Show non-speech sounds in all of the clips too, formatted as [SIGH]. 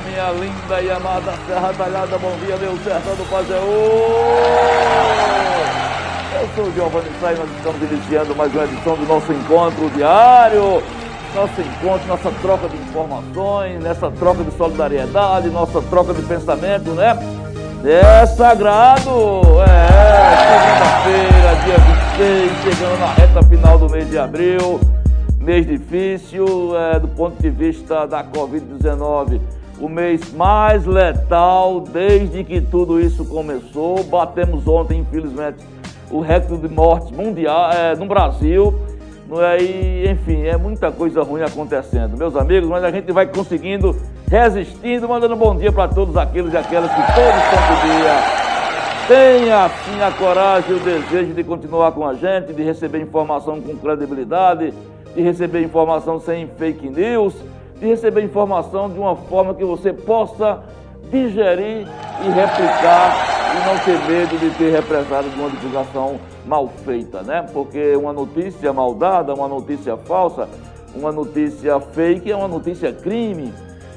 minha linda e amada Serra Talhada, bom dia, meu sertão do Pajeú! Eu sou o Giovanni Sai, nós estamos iniciando mais uma edição do nosso encontro diário, nosso encontro, nossa troca de informações, nessa troca de solidariedade, nossa troca de pensamento, né? É sagrado! É, segunda-feira, dia 26, chegando na reta final do mês de abril. Mês difícil é, do ponto de vista da Covid-19. O mês mais letal desde que tudo isso começou. Batemos ontem, infelizmente, o recorde de mortes mundial é, no Brasil. Não é? E, enfim, é muita coisa ruim acontecendo, meus amigos, mas a gente vai conseguindo, resistindo, mandando bom dia para todos aqueles e aquelas que todos santo dia tenha assim a coragem e o desejo de continuar com a gente, de receber informação com credibilidade, de receber informação sem fake news, de receber informação de uma forma que você possa digerir e replicar e não ter medo de ter represado de uma divulgação mal feita, né? Porque uma notícia mal dada, uma notícia falsa, uma notícia fake é uma notícia crime.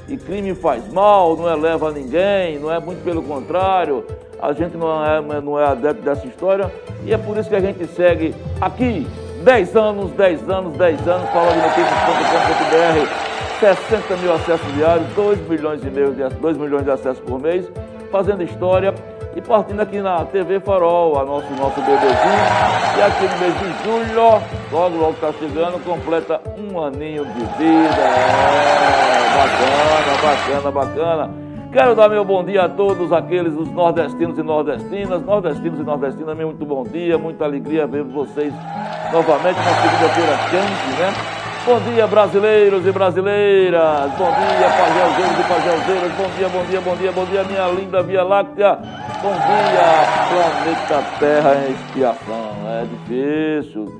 E crime faz mal, não eleva ninguém, não é muito pelo contrário. A gente não é, não é adepto dessa história e é por isso que a gente segue aqui 10 anos, 10 anos, 10 anos, falando notícias.com.br. 60 mil acessos diários, 2 milhões e meio de, 2 milhões de acessos por mês, fazendo história e partindo aqui na TV Farol, a nosso, nosso bebezinho. E aqui no mês de julho, logo, logo está chegando, completa um aninho de vida. É, bacana, bacana, bacana. Quero dar meu bom dia a todos aqueles, os nordestinos e nordestinas, nordestinos e nordestinas, muito bom dia, muita alegria ver vocês novamente na segunda-feira quente, né? Bom dia, brasileiros e brasileiras. Bom dia, pajelzeiros e pajelzeiras. Bom dia, bom dia, bom dia, bom dia, minha linda Via Láctea. Bom dia, planeta Terra em expiação. É difícil.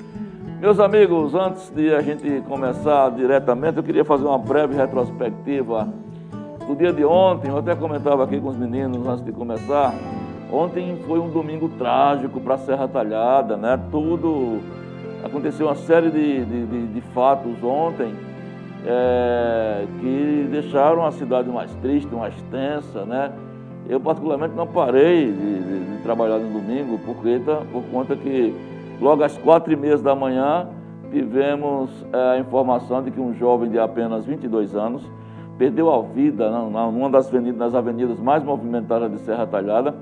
Meus amigos, antes de a gente começar diretamente, eu queria fazer uma breve retrospectiva do dia de ontem. Eu até comentava aqui com os meninos antes de começar. Ontem foi um domingo trágico para a Serra Talhada, né? Tudo aconteceu uma série de, de, de, de fatos ontem é, que deixaram a cidade mais triste, mais tensa, né? Eu particularmente não parei de, trabalhar no domingo porque tá, por conta que logo às quatro e meia da manhã tivemos é, a informação de que um jovem de apenas 22 anos perdeu a vida numa das avenidas, das avenidas mais movimentadas de Serra Talhada,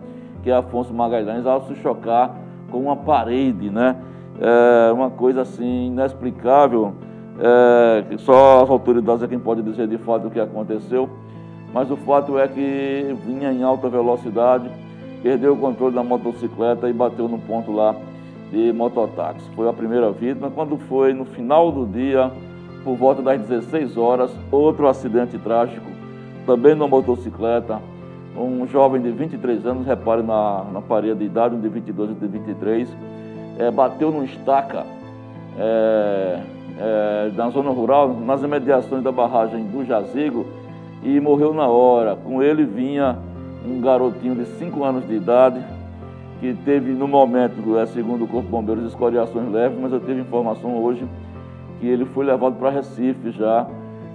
que é Afonso Magalhães, ao se chocar com uma parede, né? É uma coisa assim inexplicável, é, que só as autoridades é quem pode dizer de fato o que aconteceu, mas o fato é que vinha em alta velocidade, perdeu o controle da motocicleta e bateu no ponto lá de mototáxi. Foi a primeira vítima. Quando foi no final do dia, por volta das 16 horas, outro acidente trágico, também numa motocicleta. Um jovem de 23 anos, repare na, na parede de idade, um de 22 e de 23, é, bateu num estaca é, é, na zona rural, nas imediações da barragem do Jazigo, e morreu na hora. Com ele vinha um garotinho de 5 anos de idade, que teve no momento, é, segundo o Corpo de Bombeiros, escoriações leves, mas eu tive informação hoje que ele foi levado para Recife já,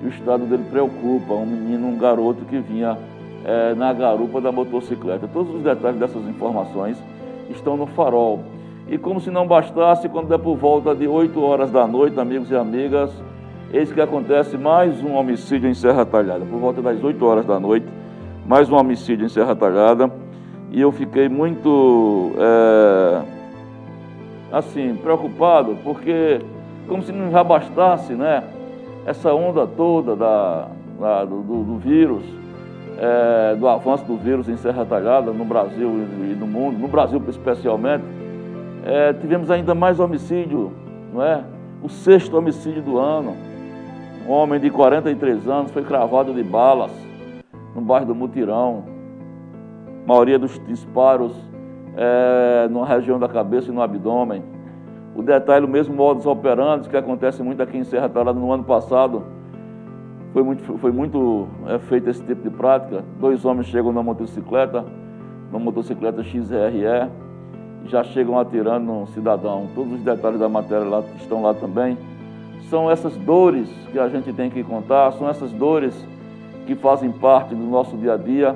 e o estado dele preocupa, um menino, um garoto que vinha é, na garupa da motocicleta. Todos os detalhes dessas informações estão no farol. E como se não bastasse, quando é por volta de 8 horas da noite, amigos e amigas, eis que acontece mais um homicídio em Serra Talhada. Por volta das 8 horas da noite, mais um homicídio em Serra Talhada. E eu fiquei muito, é, assim, preocupado, porque como se não já bastasse, né? Essa onda toda da, da do, do, vírus, é, do avanço do vírus em Serra Talhada, no Brasil e no mundo, no Brasil especialmente, é, tivemos ainda mais homicídio, não é? O sexto homicídio do ano. Um homem de 43 anos foi cravado de balas no bairro do Mutirão. A maioria dos disparos é, na região da cabeça e no abdômen. O detalhe, o mesmo modus operandi que acontece muito aqui em Serra Talhada no ano passado, foi muito, foi muito é, feito esse tipo de prática. Dois homens chegam na motocicleta, na motocicleta XRE, já chegam atirando um cidadão. Todos os detalhes da matéria lá, estão lá também. São essas dores que a gente tem que contar, são essas dores que fazem parte do nosso dia a dia,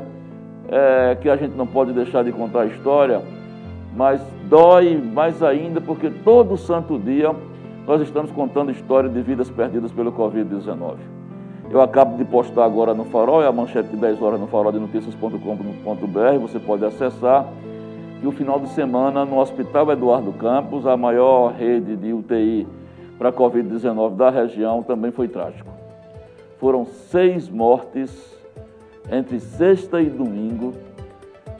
é, que a gente não pode deixar de contar a história, mas dói mais ainda porque todo santo dia nós estamos contando história de vidas perdidas pelo Covid-19. Eu acabo de postar agora no Farol, é a manchete de 10 horas no farol de notícias.com.br, você pode acessar, que o final de semana no Hospital Eduardo Campos, a maior rede de UTI para a Covid-19 da região, também foi trágico. Foram seis mortes entre sexta e domingo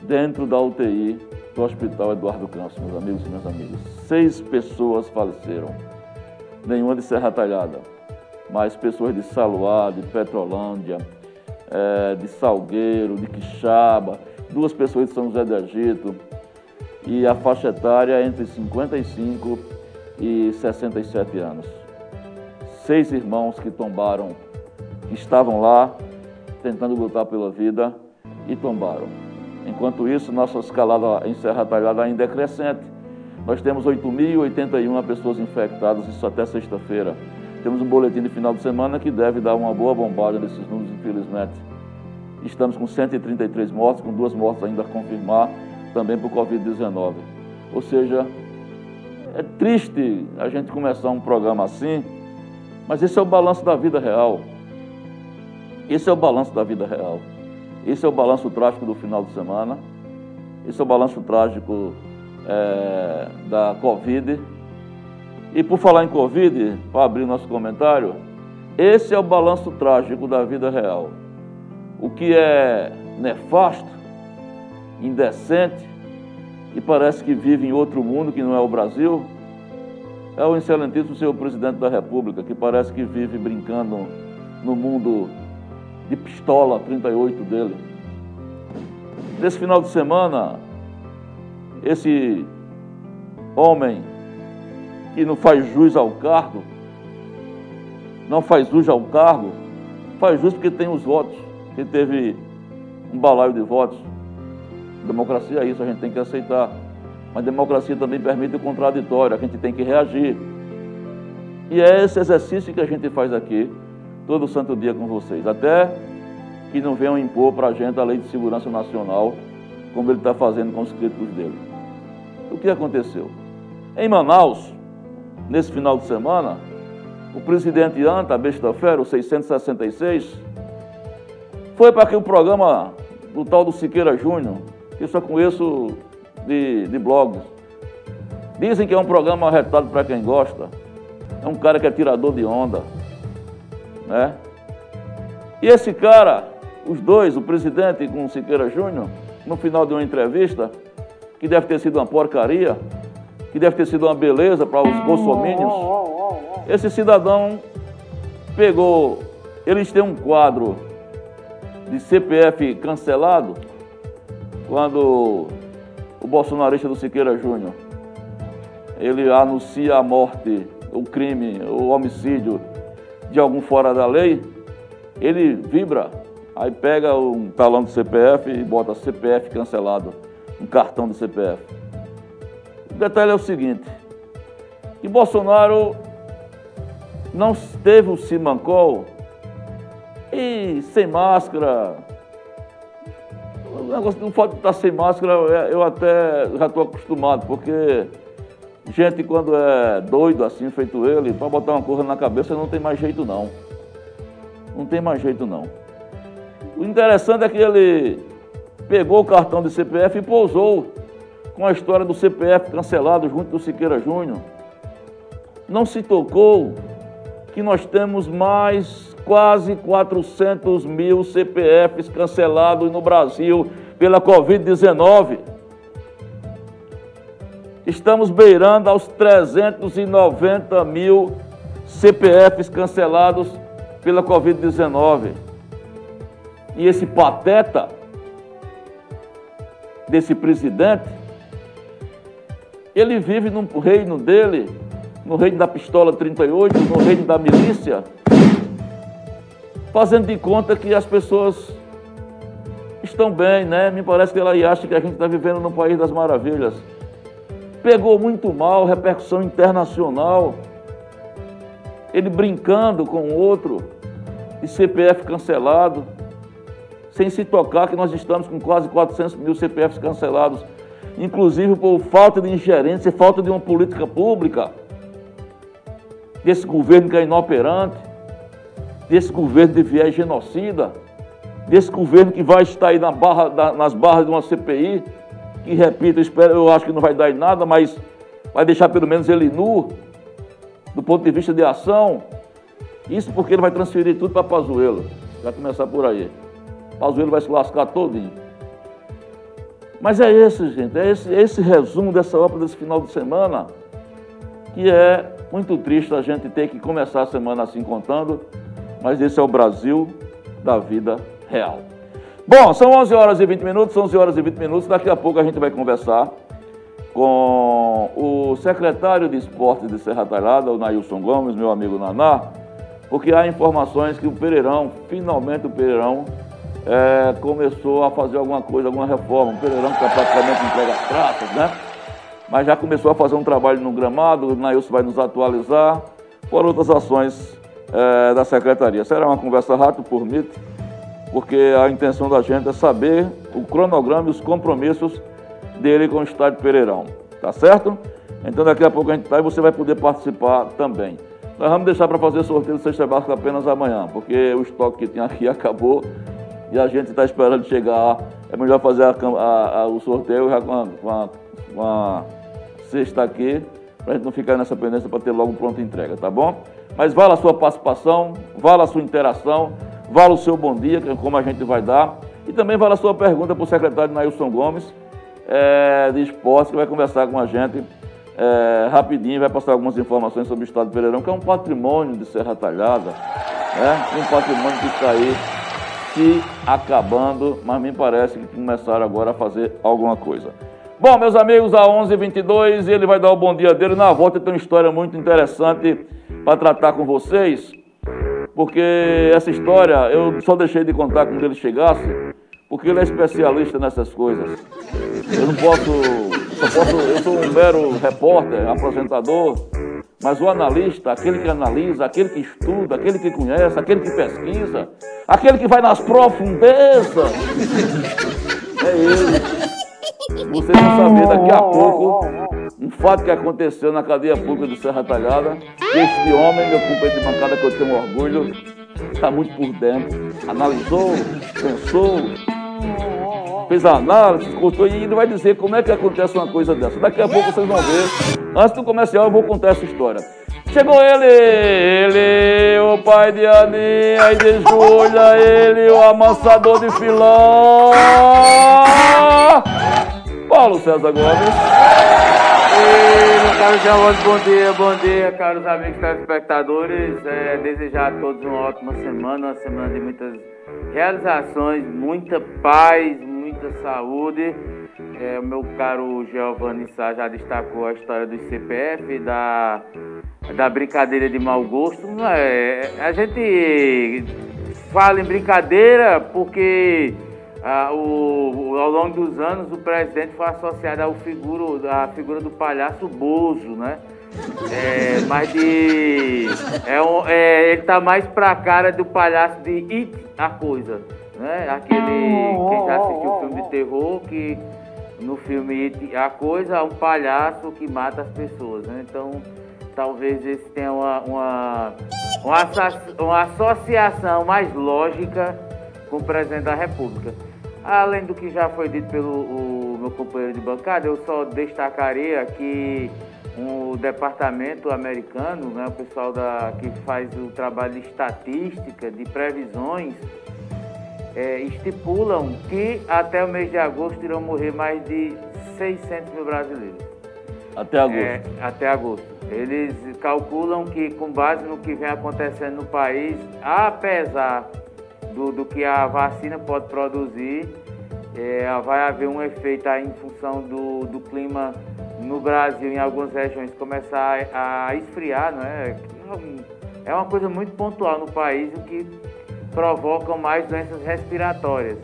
dentro da UTI do Hospital Eduardo Campos, meus amigos e minhas amigas. Seis pessoas faleceram, nenhuma de Serra Talhada mas pessoas de Saluá, de Petrolândia, é, de Salgueiro, de Quixaba, duas pessoas de São José do Egito, e a faixa etária é entre 55 e 67 anos. Seis irmãos que tombaram, que estavam lá tentando lutar pela vida e tombaram. Enquanto isso, nossa escalada em Serra Talhada ainda é crescente. Nós temos 8.081 pessoas infectadas, isso até sexta-feira. Temos um boletim de final de semana que deve dar uma boa bombada desses números, infelizmente. Estamos com 133 mortes, com duas mortes ainda a confirmar, também por Covid-19. Ou seja, é triste a gente começar um programa assim, mas esse é o balanço da vida real. Esse é o balanço da vida real. Esse é o balanço trágico do final de semana. Esse é o balanço trágico é, da Covid e por falar em Covid, para abrir nosso comentário, esse é o balanço trágico da vida real. O que é nefasto, indecente e parece que vive em outro mundo que não é o Brasil, é o excelentíssimo senhor presidente da República, que parece que vive brincando no mundo de pistola 38 dele. Nesse final de semana, esse homem que não faz jus ao cargo, não faz jus ao cargo, faz jus porque tem os votos, que teve um balaio de votos. Democracia é isso, a gente tem que aceitar. Mas democracia também permite o contraditório, a gente tem que reagir. E é esse exercício que a gente faz aqui, todo santo dia com vocês. Até que não venham impor para a gente a lei de segurança nacional, como ele está fazendo com os críticos dele. O que aconteceu? Em Manaus, nesse final de semana, o presidente Anta, besta fera, o 666, foi para aquele programa do tal do Siqueira Júnior, que só conheço de, de blogs. Dizem que é um programa retado para quem gosta. É um cara que é tirador de onda. Né? E esse cara, os dois, o presidente com o Siqueira Júnior, no final de uma entrevista, que deve ter sido uma porcaria, que deve ter sido uma beleza para os bolsomínios, esse cidadão pegou, eles têm um quadro de CPF cancelado, quando o bolsonarista do Siqueira Júnior, ele anuncia a morte, o crime, o homicídio de algum fora da lei, ele vibra, aí pega um talão do CPF e bota CPF cancelado, um cartão do CPF. O detalhe é o seguinte, que Bolsonaro não teve o Simancol e sem máscara. O negócio fato de estar sem máscara, eu até já estou acostumado, porque gente quando é doido assim, feito ele, para botar uma coisa na cabeça não tem mais jeito não. Não tem mais jeito não. O interessante é que ele pegou o cartão de CPF e pousou com a história do CPF cancelado junto do Siqueira Júnior. Não se tocou que nós temos mais quase 400 mil CPFs cancelados no Brasil pela Covid-19. Estamos beirando aos 390 mil CPFs cancelados pela Covid-19. E esse pateta desse presidente, ele vive no reino dele, no reino da pistola 38, no reino da milícia, fazendo de conta que as pessoas estão bem, né? Me parece que ela acha que a gente está vivendo no país das maravilhas. Pegou muito mal, repercussão internacional. Ele brincando com o outro, e CPF cancelado, sem se tocar que nós estamos com quase 400 mil CPFs cancelados, inclusive por falta de ingerência, falta de uma política pública, desse governo que é inoperante, desse governo de viés genocida desse governo que vai estar aí na barra, nas barras de uma CPI, que, repito, eu, espero, eu acho que não vai dar em nada, mas vai deixar pelo menos ele nu, do ponto de vista de ação. Isso porque ele vai transferir tudo para Pazuello. Vai começar por aí. Pazuello vai se lascar todinho. Mas é esse, gente, é esse, é esse resumo dessa obra desse final de semana, que é muito triste a gente ter que começar a semana assim contando, mas esse é o Brasil da vida real. Bom, são 11 horas e 20 minutos, 11 horas e 20 minutos. Daqui a pouco a gente vai conversar com o secretário de Esportes de Serra Talhada, o Nailson Gomes, meu amigo Naná, porque há informações que o Pereirão, finalmente o Pereirão, é, começou a fazer alguma coisa, alguma reforma. O Pereirão que está praticamente entrega as praças, né? Mas já começou a fazer um trabalho no gramado, o Nailson vai nos atualizar, por outras ações é, da secretaria. Será uma conversa rápida por MIT porque a intenção da gente é saber o cronograma e os compromissos dele com o estádio Pereirão. Tá certo? Então daqui a pouco a gente está e você vai poder participar também. Nós vamos deixar para fazer sorteio do Sexta Básica apenas amanhã, porque o estoque que tinha aqui [LAUGHS] acabou e a gente está esperando chegar. É melhor fazer a, a, a, o sorteio já com a, com com a sexta aqui, para a gente não ficar nessa pendência para ter logo pronta entrega, tá bom? Mas vale a sua participação, vale a sua interação. Vale o seu bom dia, é como a gente vai dar. E também vale a sua pergunta para o secretário Nailson Gomes, é, de esportes, que vai conversar com a gente é, rapidinho, vai passar algumas informações sobre o estado de Pereirão, que é um patrimônio de Serra Talhada, né? um patrimônio que está aí se acabando, mas me parece que começaram agora a fazer alguma coisa. Bom, meus amigos, a 11h22, ele vai dar o bom dia dele. Na volta tem uma história muito interessante para tratar com vocês porque essa história eu só deixei de contar quando ele chegasse, porque ele é especialista nessas coisas. Eu não posso, só posso, eu sou um mero repórter, apresentador, mas o analista, aquele que analisa, aquele que estuda, aquele que conhece, aquele que pesquisa, aquele que vai nas profundezas, [LAUGHS] é ele. Vocês vão saber daqui a pouco um fato que aconteceu na cadeia pública do Serra Talhada, este homem, meu companheiro de bancada, que eu tenho orgulho, está muito por dentro, analisou, pensou, fez a análise, cortou e ele vai dizer como é que acontece uma coisa dessa. Daqui a pouco vocês vão ver. Antes do comercial eu vou contar essa história. Chegou ele, ele, o pai de Aninha e de Júlia, ele, o amansador de filó, Paulo César Gomes. Ei, meu caro bom dia, bom dia, caros amigos telespectadores. É, desejar a todos uma ótima semana, uma semana de muitas realizações, muita paz, muita saúde. É, o meu caro Giovanni Sá já destacou a história do CPF, da, da brincadeira de mau gosto. É, a gente fala em brincadeira porque ah, o, ao longo dos anos o presidente foi associado ao figuro, à figura do palhaço Bozo, né? É, mas de. É um, é, ele tá mais pra cara do palhaço de It, a coisa. Né? Aquele. Quem já assistiu o filme de terror, que no filme It, a coisa é um palhaço que mata as pessoas. Né? Então, talvez esse tenha uma, uma, uma, uma associação mais lógica com o presidente da República. Além do que já foi dito pelo meu companheiro de bancada, eu só destacaria que o departamento americano, né, o pessoal da, que faz o trabalho de estatística, de previsões, é, estipulam que até o mês de agosto irão morrer mais de 600 mil brasileiros. Até agosto. É, até agosto. Eles calculam que, com base no que vem acontecendo no país, apesar do, do que a vacina pode produzir, É, vai haver um efeito aí em função do, do clima no Brasil, em algumas regiões, começar a, a esfriar, não é? É uma coisa muito pontual no país, o que provoca mais doenças respiratórias.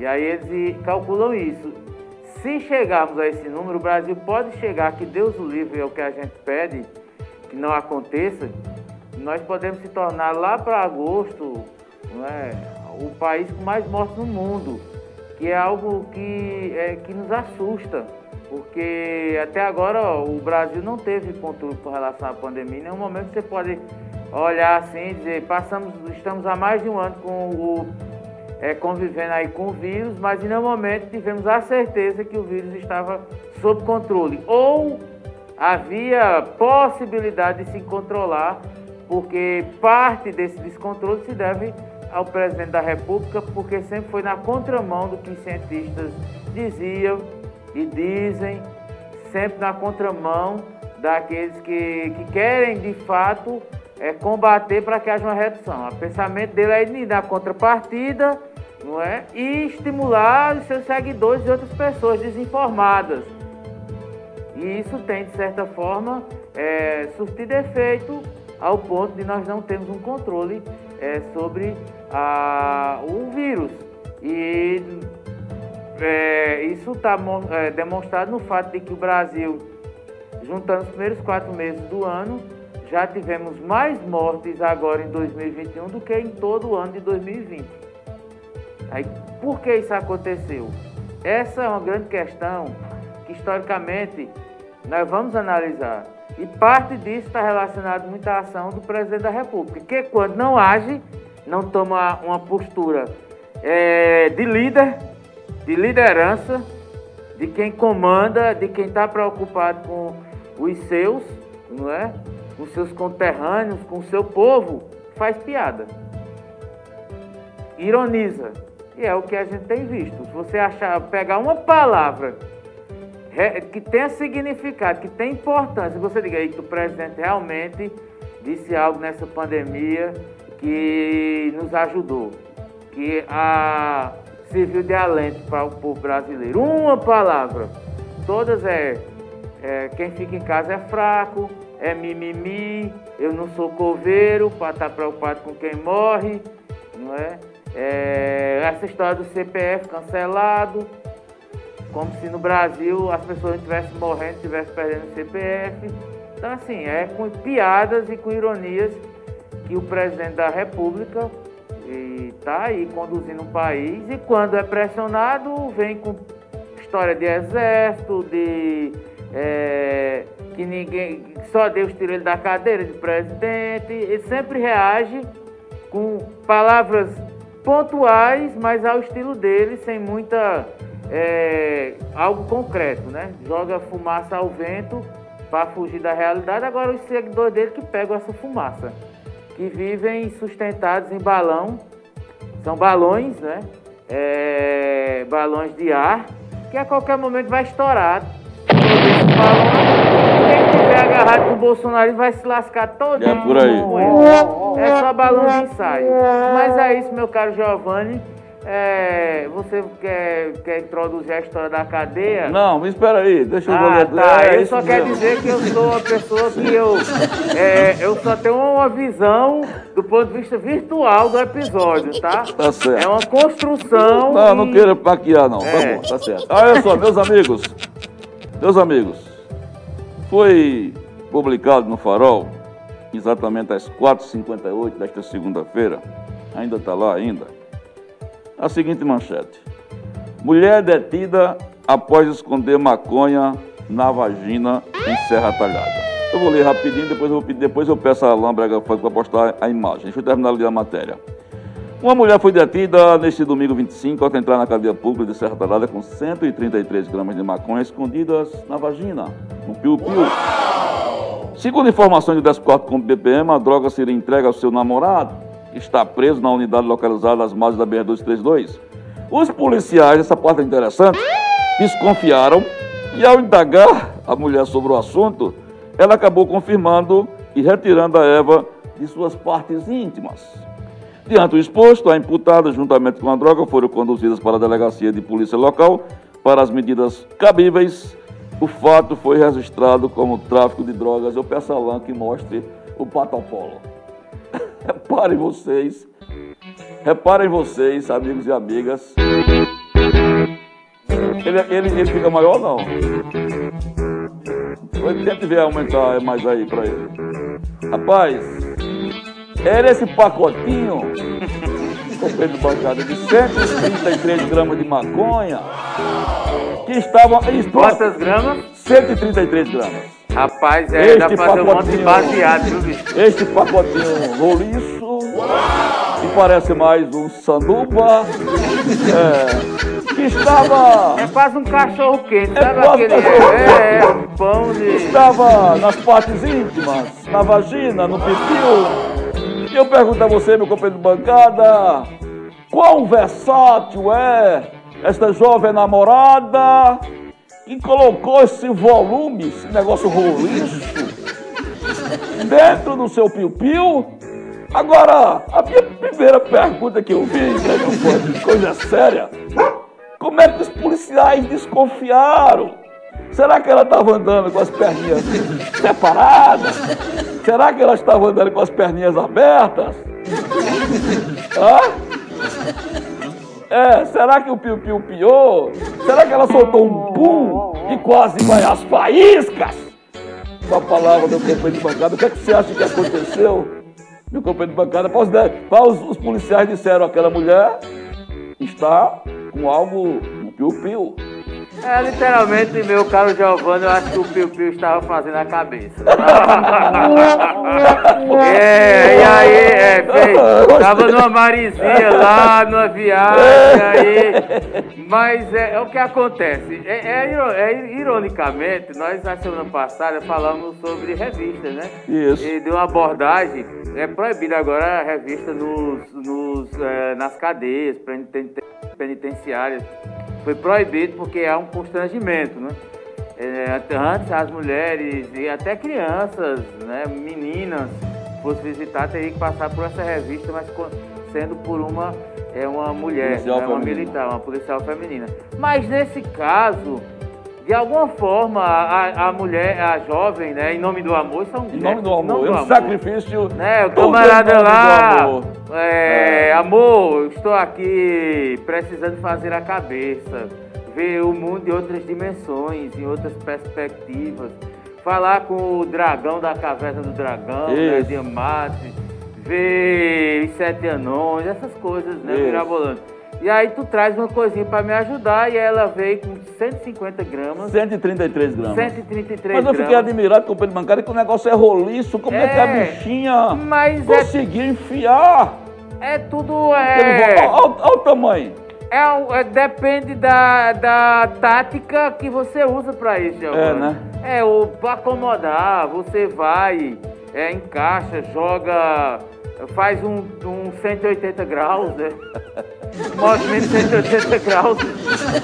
E aí eles calculam isso. Se chegarmos a esse número, o Brasil pode chegar, que Deus o livre é o que a gente pede, que não aconteça, nós podemos se tornar lá para agosto é, o país com mais mortes no mundo, que é algo que, é, que nos assusta, porque até agora ó, o Brasil não teve controle com relação à pandemia. Em nenhum momento você pode olhar assim e dizer, passamos, estamos há mais de um ano com o é, convivendo aí com o vírus, mas em nenhum momento tivemos a certeza que o vírus estava sob controle. Ou havia possibilidade de se controlar, porque parte desse descontrole se deve ao presidente da República, porque sempre foi na contramão do que cientistas diziam e dizem, sempre na contramão daqueles que, que querem de fato é, combater para que haja uma redução. O pensamento dele é ir dar contrapartida não é? e estimular os seus seguidores e outras pessoas desinformadas. E isso tem, de certa forma, é, surtido efeito ao ponto de nós não termos um controle é, sobre a, o vírus. E é, isso está é, demonstrado no fato de que o Brasil, juntando os primeiros quatro meses do ano, já tivemos mais mortes agora em 2021 do que em todo o ano de 2020. Aí, por que isso aconteceu? Essa é uma grande questão que historicamente nós vamos analisar. E parte disso está relacionado muito à ação do presidente da República, que quando não age, não toma uma postura é, de líder, de liderança, de quem comanda, de quem está preocupado com os seus, não é? com seus conterrâneos, com o seu povo, faz piada. Ironiza. E é o que a gente tem visto. Se você achar, pegar uma palavra que tenha significado, que tenha importância, você diga aí que o presidente realmente disse algo nessa pandemia que nos ajudou, que a serviu de alento para o povo brasileiro. Uma palavra. Todas é, é quem fica em casa é fraco, é mimimi, eu não sou coveiro para estar preocupado com quem morre, não é? é? Essa história do CPF cancelado, como se no Brasil as pessoas estivessem morrendo, estivessem perdendo o CPF. Então, assim, é com piadas e com ironias que o presidente da República está aí conduzindo um país e quando é pressionado vem com história de exército, de é, que ninguém, só Deus tira ele da cadeira de presidente. Ele sempre reage com palavras pontuais, mas ao estilo dele, sem muita é, algo concreto, né? Joga fumaça ao vento para fugir da realidade. Agora os seguidores dele que pegam essa fumaça, que vivem sustentados em balão, são balões, né? É, balões de ar, que a qualquer momento vai estourar quem tiver agarrado com o Bolsonaro vai se lascar todo É por aí. É só balão de ensaio. Mas é isso, meu caro Giovanni. É, você quer, quer introduzir a história da cadeia? Não, mas espera aí, deixa eu ah, tá. É, eu só quero dizer que eu sou uma pessoa que eu, é, eu só tenho uma visão do ponto de vista virtual do episódio, tá? Tá certo. É uma construção. Não, e... não queira paquear, não. Tá é. Tá bom, tá certo. Olha só, meus amigos. Meus amigos, foi publicado no Farol, exatamente às 4h58 desta segunda-feira, ainda está lá ainda, a seguinte manchete. Mulher detida após esconder maconha na vagina em Serra Talhada. Eu vou ler rapidinho, depois eu, depois eu peço a Lambrega para postar a imagem. Deixa eu terminar ler a matéria. Uma mulher foi detida neste domingo 25 ao entrar na cadeia pública de Serra Talhada com 133 gramas de maconha escondidas na vagina, no piu-piu. Segundo informações do 14 Combo BPM, a droga seria entregue ao seu namorado, está preso na unidade localizada às margens da BR-232. Os policiais, essa parte é interessante, desconfiaram e ao indagar a mulher sobre o assunto, ela acabou confirmando e retirando a Eva de suas partes íntimas. Diante do exposto, a imputada, juntamente com a droga, foram conduzidas para a delegacia de polícia local para as medidas cabíveis. O fato foi registrado como tráfico de drogas. Eu peço a Alain que mostre o patapolo. Reparem vocês, reparem vocês, amigos e amigas. Ele, ele, ele fica maior não? Tente ver aumentar mais aí pra ele. Rapaz, era esse pacotinho, [LAUGHS] comprei de bancada de 133 gramas de maconha, que estava... Quantas gramas? 133 gramas. Rapaz, é, este dá pra fazer um monte de baseado, viu, bicho? Este pacotinho roliço, que parece mais um sanduba, é, que estava... É quase um cachorro quente, é sabe aquele... É, é, um pão de... Estava nas partes íntimas, na vagina, no pipiu. E eu pergunto a você, meu companheiro de bancada, quão versátil é esta jovem namorada e colocou esse volume, esse negócio roliço, dentro do seu piu-piu. Agora, a minha primeira pergunta que eu vi, né, coisa séria, como é que os policiais desconfiaram? Será que ela estava andando com as perninhas separadas? Será que ela estava andando com as perninhas abertas? Hã? É, será que o Piu Piu piou? Será que ela soltou um pum e quase vai às faíscas? Uma palavra do companheiro de bancada, o que, é que você acha que aconteceu? Meu companheiro de bancada, posso dar, os, os policiais disseram aquela mulher está com algo no Piu Piu. É, literalmente, meu caro Giovanni, eu acho que o Piu Piu estava fazendo a cabeça. [LAUGHS] é, e aí, é, fez, tava numa marizinha lá, numa viagem, aí. Mas é, é o que acontece. É, é, é, ironicamente, nós na semana passada falamos sobre revistas, né? Isso. E de uma abordagem. É proibida agora a revista nos, nos, é, nas cadeias penitenciárias foi proibido porque há um constrangimento, né? É, antes as mulheres e até crianças, né, meninas, fosse visitar, teriam que passar por essa revista, mas sendo por uma, é, uma mulher, né, uma militar, uma policial feminina. Mas nesse caso, de alguma forma, a, a mulher, a jovem, né, em nome do amor, são Em nome do amor, é um sacrifício. Né, o camarada lá, amor. É, é. amor, estou aqui precisando fazer a cabeça, ver o mundo em outras dimensões, em outras perspectivas, falar com o dragão da caverna do dragão, né, de Amate, ver os sete anões, essas coisas, né, mirabolantes. E aí tu traz uma coisinha para me ajudar e ela veio com 150 gramas. 133 gramas. 133 gramas. Mas eu fiquei admirado com o Pedro Bancário que o negócio é roliço. Como é, é que a bichinha mas é conseguiu é, enfiar? É tudo... É... Olha o tamanho. É, é, depende da, da tática que você usa para isso, Giovanni. É, né? É, o para acomodar, você vai, é, encaixa, joga, faz um, um 180 graus, né? movimento 180 graus.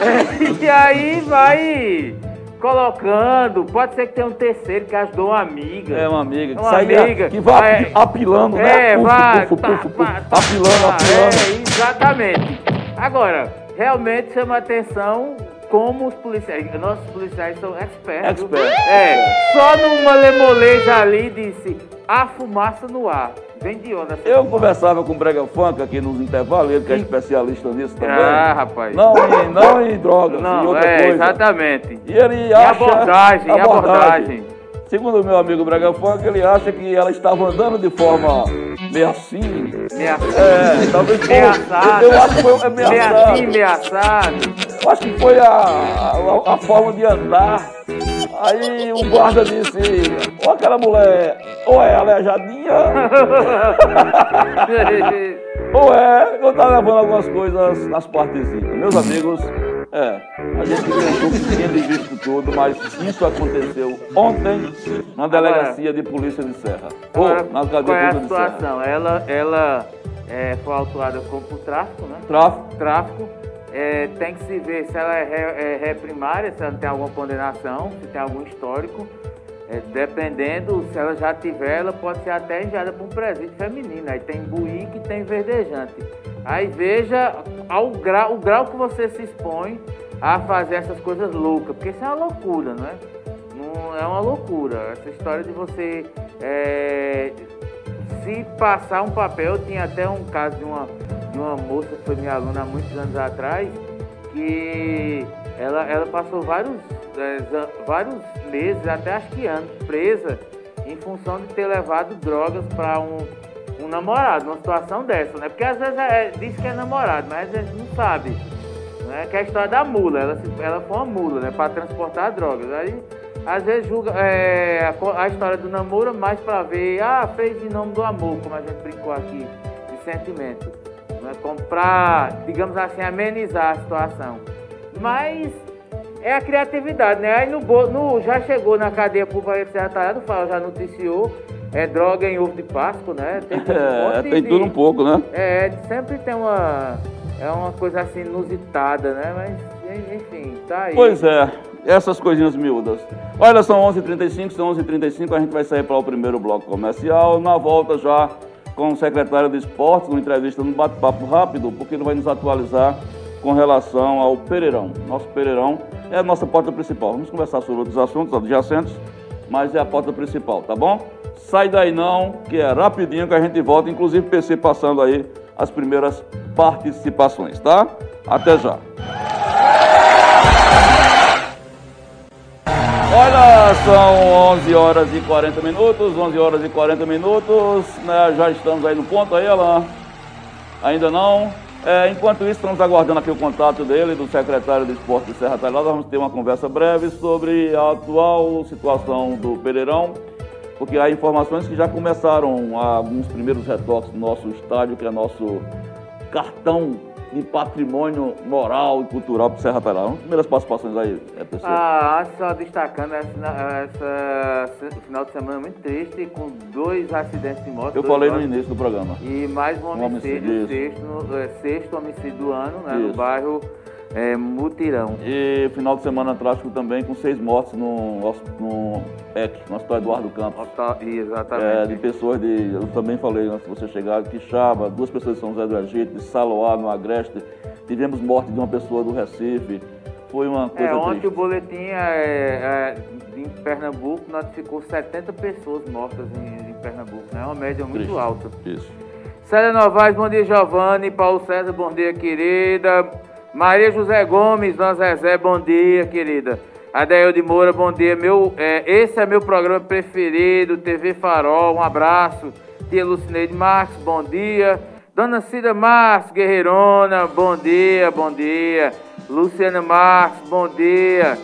É, [LAUGHS] e aí vai colocando. Pode ser que tenha um terceiro que ajudou uma amiga. É uma amiga. Que uma amiga. Que vai apilando, né? É, vai. Puf, puf, puf, apilando, apilando. É, exatamente. Agora, realmente chama atenção como os policiais. Nossos policiais são expertos. Expert. É. Só numa lemoleja ali disse a fumaça no ar. Vem de onda. Eu conversava com o Brega Funk aqui nos intervalos, ele que é especialista nisso também. Ah, rapaz. Não em, não em drogas, não, em outra é, coisa. Exatamente. E ele acha... abordagem, abordagem. abordagem. Segundo o meu amigo Brega Funk, ele acha que ela estava andando de forma meio assim. Meio assim. É, talvez foi. Eu, eu acho que foi meio assim. Eu acho que foi a, a, a forma de andar. Aí o guarda disse, ou aquela mulher, ou é aleijadinha, [LAUGHS] [LAUGHS] ou é, eu tá levando algumas coisas nas partezinhas. Meus amigos, é, a gente pensou que tinha visto tudo, mas isso aconteceu ontem na delegacia de polícia de Serra. Ou na cadeia qual é a situação? Ela, ela é, foi autuada como por tráfico, né? Tráfico. Tráfico. É, tem que se ver se ela é é primária, se ela tem alguma condenação, se tem algum histórico. É, dependendo, se ela já tiver, ela pode ser até enviada para um presídio feminino. Aí tem buíque e tem verdejante. Aí veja ao grau, o grau que você se expõe a fazer essas coisas loucas, porque isso é uma loucura, não é? Não é uma loucura. Essa história de você é, se passar um papel, tinha até um caso de uma, de uma moça que foi minha aluna há muitos anos atrás, que ela, ela passou vários, vários meses, até acho que anos, presa, em função de ter levado drogas para um, um namorado, numa situação dessa, né? Porque às vezes é, diz que é namorado, mas às vezes não sabe. Né? Que é a história da mula, ela, ela foi uma mula, né? Para transportar drogas. Aí às vezes julga é, a, a, história do namoro mais para ver, ah, fez em nome do amor, como a gente brincou aqui, de sentimento. Né? Comprar, digamos assim, amenizar a situação. Mas é a criatividade, né? Aí no, no já chegou na cadeia pública de Serra Talhada, o já noticiou, é droga em ovo de Páscoa, né? Tem, [LAUGHS] um é, tem de, tudo um pouco, né? É, sempre tem uma, é uma coisa assim inusitada, né? Mas, enfim, tá aí. Pois é, essas coisinhas miúdas. Olha, são 11h35, são 11h35, a gente vai sair para o primeiro bloco comercial. Na volta já com o secretário de Esportes, uma entrevista no bate-papo rápido, porque ele vai nos atualizar com relação ao Pereirão. Nosso Pereirão é a nossa porta principal. Vamos conversar sobre outros assuntos adjacentes, mas é a porta principal, tá bom? Sai daí não, que é rapidinho que a gente volta, inclusive PC passando aí as primeiras participações, tá? Até já. Olha, são 11 horas e 40 minutos, 11 horas e 40 minutos, né? Já estamos aí no ponto aí, Alain? Ainda não? É, enquanto isso, estamos aguardando aqui o contato dele, do secretário de Esporte de Serra Talhada. Vamos ter uma conversa breve sobre a atual situação do Pereirão, porque há informações que já começaram alguns primeiros retoques no nosso estádio, que é nosso cartão de patrimônio moral e cultural para Serra Talhada. Primeiras participações aí, é pessoal. Ah, só destacando essa, essa, final de semana muito triste, com dois acidentes de moto. Eu falei no início do programa. E mais um, um homicídio, sexto, é, sexto homicídio do ano, né, no bairro é, Mutirão. E final de semana trágico também, com seis mortes no, no EC, no Hospital Eduardo Campos. Exatamente. É, de pessoas de. Eu também falei antes de você chegar, que Chava, duas pessoas de São José do Egito, de Saloá, no Agreste. Tivemos morte de uma pessoa do Recife. Foi uma coisa. É, ontem triste. o boletim é, é, em Pernambuco notificou 70 pessoas mortas em, em Pernambuco, né? É uma média muito triste. alta. Isso. Célia Novaes, bom dia, Giovanni. Paulo César, bom dia, querida. Maria José Gomes, Dona Zezé, bom dia, querida. Adael de Moura, bom dia. Meu, é, esse é meu programa preferido, TV Farol, um abraço. Tia Lucineide Marques, bom dia. Dona Cida Marques, Guerreirona, bom dia, bom dia. Luciana Marques, bom dia.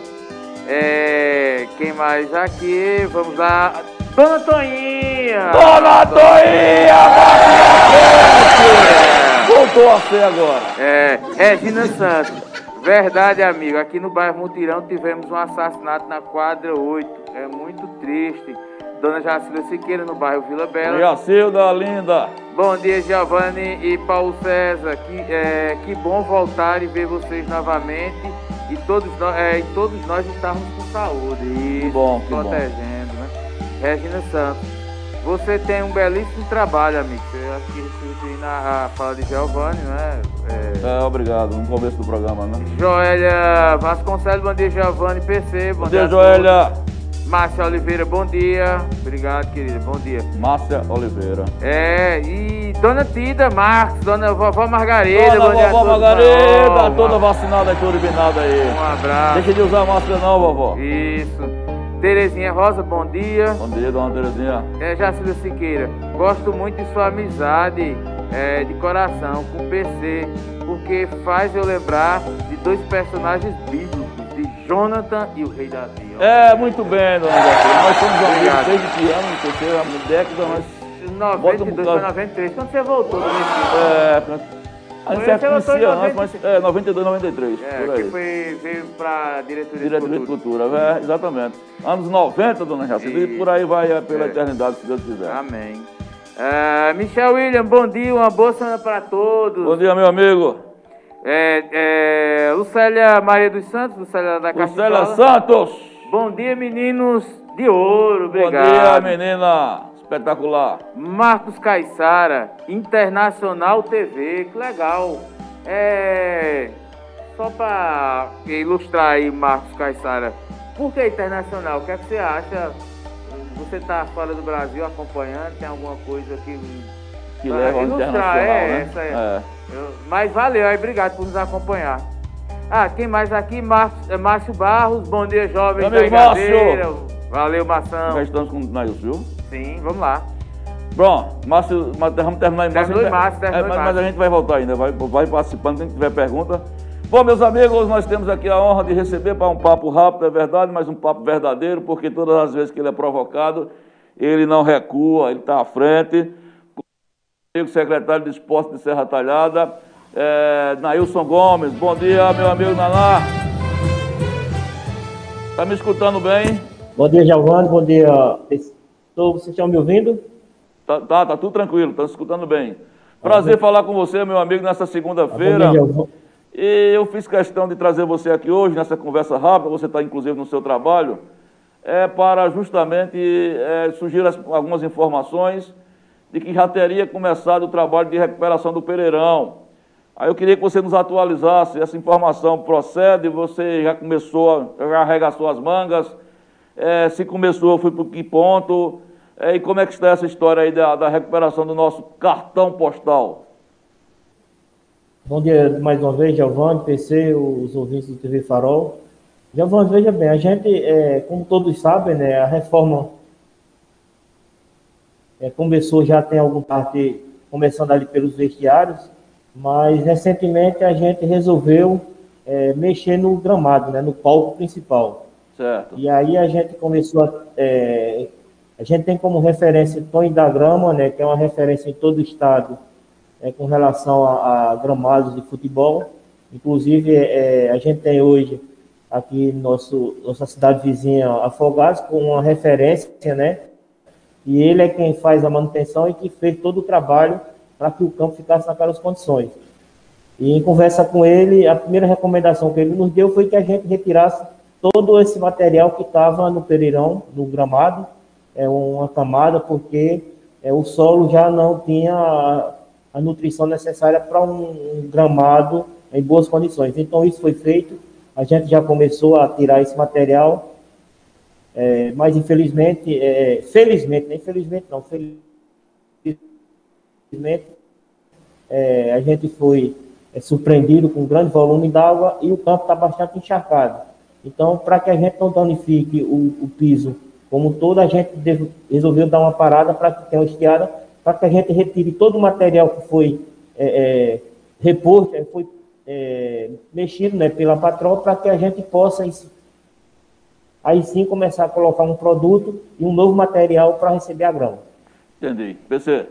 É, quem mais aqui? Vamos lá. Dona Toinha! Dona Toinha! Voltou a ser agora. É, Regina Santos. Verdade, amigo. Aqui no bairro Mutirão tivemos um assassinato na quadra 8. É muito triste. Dona Jacilda Siqueira, no bairro Vila Bela. Jacilda, linda. Bom dia, Giovanni e Paulo César. Que, é, que bom voltar e ver vocês novamente. E todos nós, é, e todos nós estarmos com saúde. E que bom, que protegendo, bom. Regina Santos. Você tem um belíssimo trabalho, amigo. Eu acho que referi na fala de Giovanni, né? É... é... obrigado, no começo do programa, né? Joélia Vasconcelos, bom dia, Giovanni PC. Bom, bom dia, Joélia. Márcia Oliveira, bom dia. Obrigado, querida, bom dia. Márcia Oliveira. É, e Dona Tida Marques, Dona Vovó Margarida. Dona bom Vovó Margarida, toda vacinada aqui, urbinada aí. Um abraço. Deixa de usar máscara não, vovó. Isso. Terezinha Rosa, bom dia. Bom dia, dona Terezinha. É, Jacilda Siqueira. Gosto muito de sua amizade é, de coração com o PC, porque faz eu lembrar de dois personagens bíblicos, de Jonathan e o Rei Davi. É, muito bem, dona Jacilda. Nós somos amigos desde que ano, PC, há década, nós... 92 para 93, quando você voltou do Recife? É, a gente já conhecia antes, mas é 92, 93. É, por aí. que foi, veio para diretoria, diretoria de Cultura. De cultura é, exatamente. Anos 90, dona Jacida, e por aí vai é, pela é. eternidade, se Deus quiser. Amém. Uh, Michel William, bom dia, uma boa semana para todos. Bom dia, meu amigo. É, é, Lucélia Maria dos Santos, Lucélia da Caixa Lucélia Santos. Bom dia, meninos de ouro. Obrigado. Bom dia, menina. Espetacular. Marcos Caissara, Internacional TV. Que legal. É. Só para ilustrar aí, Marcos Caissara. Por que internacional? O que, é que você acha? Você está fora do Brasil acompanhando? Tem alguma coisa que. Que leva ao internacional, é, né? Essa é. é. Eu, mas valeu aí, obrigado por nos acompanhar. Ah, quem mais aqui? Márcio, é Márcio Barros, bom dia, jovem Meu da Márcio. Valeu, Mação. Já estamos com o Nailson, viu? Sim, vamos lá. Bom, Márcio, vamos terminar em Márcio. Terminou em Márcio, terminou é, mas, mas a gente vai voltar ainda, vai, vai participando, quem tiver pergunta. Bom, meus amigos, nós temos aqui a honra de receber para um papo rápido, é verdade, mas um papo verdadeiro, porque todas as vezes que ele é provocado, ele não recua, ele está à frente. O secretário de Esporte de Serra Talhada, é, Nailson Gomes. Bom dia, meu amigo Naná. Está me escutando bem? Bom dia, Giovanni. Bom dia. Vocês estão me ouvindo? Tá, tá, tá tudo tranquilo, estão escutando bem. Prazer ah, falar com você, meu amigo, nessa segunda-feira. Ah, e eu fiz questão de trazer você aqui hoje, nessa conversa rápida, você está inclusive no seu trabalho, é, para justamente é, surgir as, algumas informações de que já teria começado o trabalho de recuperação do Pereirão. Aí eu queria que você nos atualizasse, essa informação procede, você já começou, já arregaçou as mangas, é, se começou, foi para que ponto, é, e como é que está essa história aí da, da recuperação do nosso cartão postal? Bom dia mais uma vez, Giovanni, PC, os ouvintes do TV Farol. Giovanni, veja bem, a gente, é, como todos sabem, né, a reforma é, começou já tem algum parte, começando ali pelos vestiários, mas recentemente a gente resolveu é, mexer no gramado, né, no palco principal. Certo. E aí a gente começou a. É, a gente tem como referência Tony da Grama, né, que é uma referência em todo o estado é, com relação a, a, gramados de futebol. Inclusive, é, a gente tem hoje aqui nosso, nossa cidade vizinha, Afogados, com uma referência, né? E ele é quem faz a manutenção e que fez todo o trabalho para que o campo ficasse naquelas condições. E em conversa com ele, a primeira recomendação que ele nos deu foi que a gente retirasse todo esse material que estava no pereirão, no gramado, é uma camada, porque é, o solo já não tinha a nutrição necessária para um, um, gramado em boas condições. Então, isso foi feito, a gente já começou a tirar esse material, é, mas infelizmente, é, felizmente, nem felizmente não, felizmente, é, a gente foi é, surpreendido com um grande volume d'água e o campo está bastante encharcado. Então, para que a gente não danifique o, o piso como todo, a gente resolveu dar uma parada para que tenha uma estiada para que a gente retire todo o material que foi é, é, reposto, é, foi é, mexido né, pela patroa, para que a gente possa aí sim começar a colocar um produto e um novo material para receber a grama. Entendi. PC.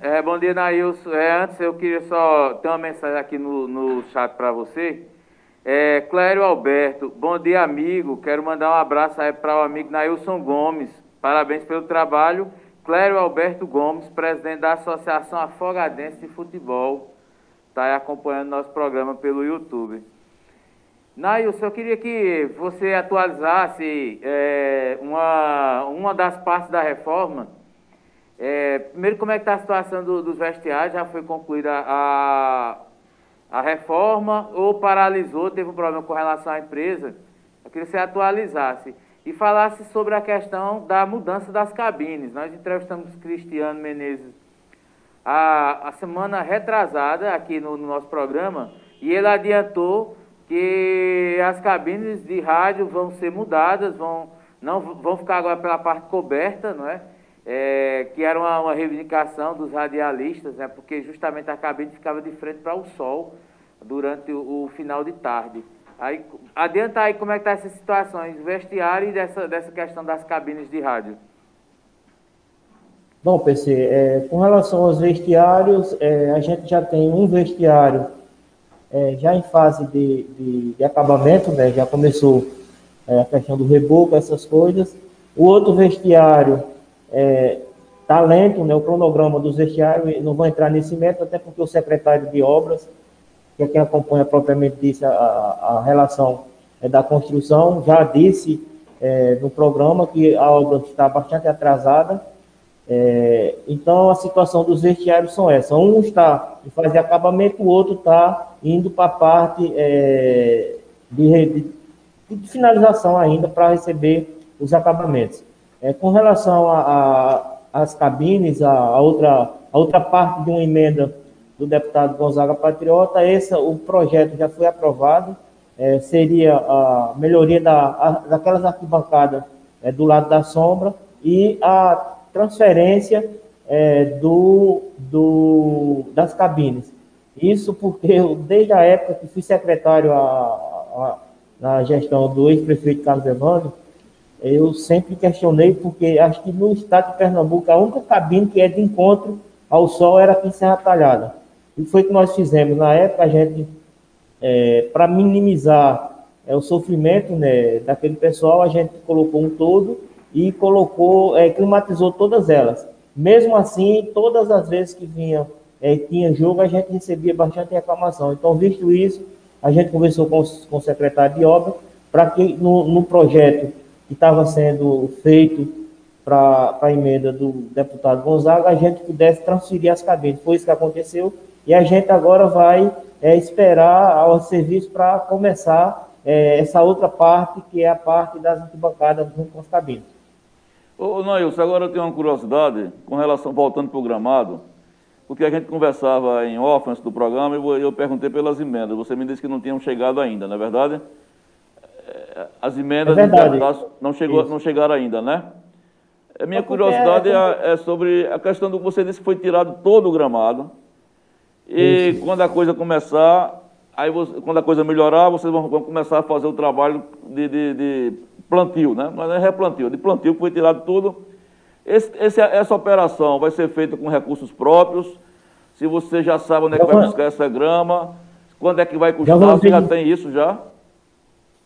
É, bom dia, Nailson. É, antes eu queria só ter uma mensagem aqui no, no chat para você. É, Clério Alberto, bom dia, amigo. Quero mandar um abraço aí para o amigo Nailson Gomes. Parabéns pelo trabalho Clério Alberto Gomes, presidente da Associação Afogadense de Futebol, está aí acompanhando nosso programa pelo YouTube. Nailson, eu queria que você atualizasse é, uma, uma das partes da reforma. É, primeiro, como é que está a situação do, dos vestiários? Já foi concluída a, a reforma ou paralisou, teve um problema com relação à empresa? Eu queria que você atualizasse e falasse sobre a questão da mudança das cabines. Nós entrevistamos Cristiano Menezes a, a semana retrasada aqui no, no nosso programa e ele adiantou que as cabines de rádio vão ser mudadas, vão, não, vão ficar agora pela parte coberta, não é? É que era uma, uma, reivindicação dos radialistas, né? porque justamente a cabine ficava de frente para o sol durante o, o final de tarde. Aí, adianta aí como é que tá essas situações, vestiário e dessa, dessa questão das cabines de rádio. Bom, PC, é, com relação aos vestiários, é, a gente já tem um vestiário é, já em fase de, de, de acabamento, né, já começou é, a questão do reboco, essas coisas. O outro vestiário é, lento, né, o cronograma dos vestiários, não vou entrar nesse método, até porque o secretário de obras que é quem acompanha propriamente disse a, a, a relação é, da construção, já disse é, no programa que a obra está bastante atrasada. É, então, a situação dos vestiários são essa. Um está em fase de acabamento, o outro está indo para a parte é, de, de, de, finalização ainda para receber os acabamentos. É, com relação às cabines, a, a, outra, a outra parte de uma emenda do deputado Gonzaga Patriota, esse, o projeto já foi aprovado, é, seria a melhoria da, a, daquelas arquibancadas é, do lado da sombra e a transferência é, do, do, das cabines. Isso porque eu, desde a época que fui secretário a, a, na gestão do ex-prefeito Carlos Evandro, eu sempre questionei, porque acho que no estado de Pernambuco, a única cabine que é de encontro ao sol era aqui em Serra Talhada. E foi o que nós fizemos. Na época, a gente é, para minimizar é, o sofrimento né, daquele pessoal, a gente colocou um todo e colocou, é, climatizou todas elas. Mesmo assim, todas as vezes que vinha, é, tinha jogo, a gente recebia bastante reclamação. Então, visto isso, a gente conversou com, com o secretário de obra para que no, no, projeto que estava sendo feito para a emenda do deputado Gonzaga, a gente pudesse transferir as cabines. Foi isso que aconteceu e a gente agora vai é, esperar o serviço para começar é, essa outra parte, que é a parte das arquibancadas junto com as cabines. Ô, Nailson, agora eu tenho uma curiosidade com relação, voltando para o gramado, porque a gente conversava em off antes do programa e eu perguntei pelas emendas. Você me disse que não tinham chegado ainda, não é verdade? É, as emendas é não, chegou, não chegaram ainda, né? A minha é curiosidade é, é, sobre a questão do que você disse que foi tirado todo o gramado. E Isso. quando a coisa começar, aí você, quando a coisa melhorar, vocês vão, vão começar a fazer o trabalho de, de, de plantio, né? Não é replantio, de plantio que foi tirado tudo. Esse, esse, essa operação vai ser feita com recursos próprios. Se você já sabe onde é que vai buscar essa grama, quando é que vai custar, você já tem isso já?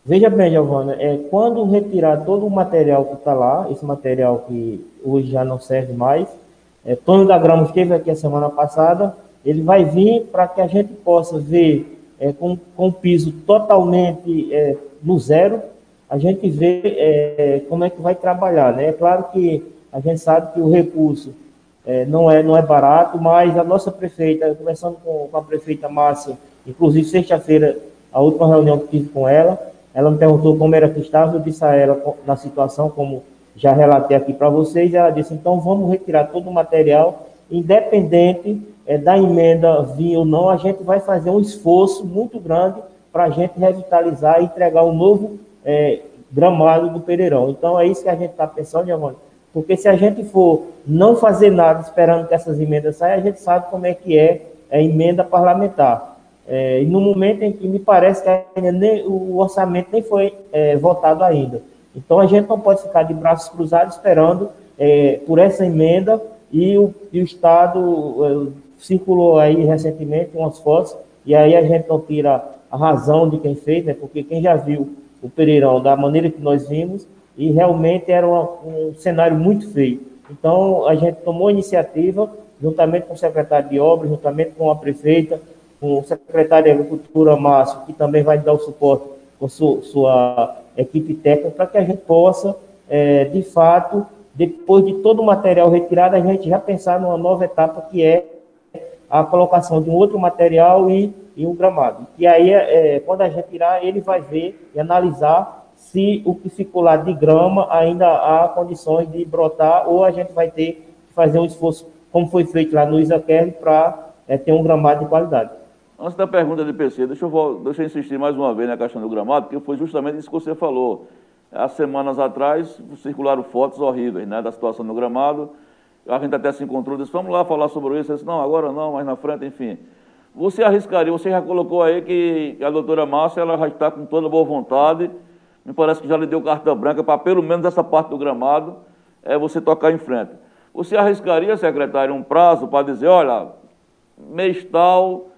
Veja bem, Giovana, é, quando retirar todo o material que está lá, esse material que hoje já não serve mais, é, Tony da Grama esteve aqui a semana passada, ele vai vir para que a gente possa ver é, com, com o piso totalmente é, no zero, a gente vê é, como é que vai trabalhar. Né? É claro que a gente sabe que o recurso é, não, é, não é barato, mas a nossa prefeita, conversando com, com a prefeita Márcia, inclusive sexta-feira, a última reunião que tive com ela, ela me perguntou como era que estava, eu disse a ela na situação, como já relatei aqui para vocês, ela disse, então vamos retirar todo o material, independente é, da emenda vir ou não, a gente vai fazer um esforço muito grande para a gente revitalizar e entregar um novo é, gramado do Pereirão. Então é isso que a gente está pensando, Giovanni. Porque se a gente for não fazer nada esperando que essas emendas saiam, a gente sabe como é que é a emenda parlamentar. É, e no momento em que me parece que nem, o orçamento nem foi é, votado ainda. Então a gente não pode ficar de braços cruzados esperando é, por essa emenda e o, e o Estado é, circulou aí recentemente umas fotos, e aí a gente não tira a razão de quem fez, né? Porque quem já viu o Pereirão da maneira que nós vimos, e realmente era uma, um cenário muito feio. Então, a gente tomou iniciativa, juntamente com o secretário de obras, juntamente com a prefeita, com o secretário de Agricultura, Márcio, que também vai dar o suporte com sua, sua equipe técnica, para que a gente possa, é, de fato, depois de todo o material retirado, a gente já pensar numa nova etapa que é a colocação de um outro material e, e um gramado. E aí, é, quando a gente tirar, ele vai ver e analisar se o que ficou lá de grama ainda há condições de brotar ou a gente vai ter que fazer um esforço, como foi feito lá no Isaquer, para é, ter um gramado de qualidade. Antes da pergunta de PC, deixa eu, deixa eu insistir mais uma vez na questão do gramado, porque foi justamente isso que você falou. Há semanas atrás circularam fotos horríveis né, da situação do gramado, a gente até se encontrou e disse, vamos lá falar sobre isso. Eu disse, não, agora não, mas na frente, enfim. Você arriscaria, você já colocou aí que a doutora Márcia, ela já está com toda boa vontade, me parece que já lhe deu carta branca para pelo menos essa parte do gramado, é você tocar em frente. Você arriscaria, secretário, um prazo para dizer, olha, mês tal,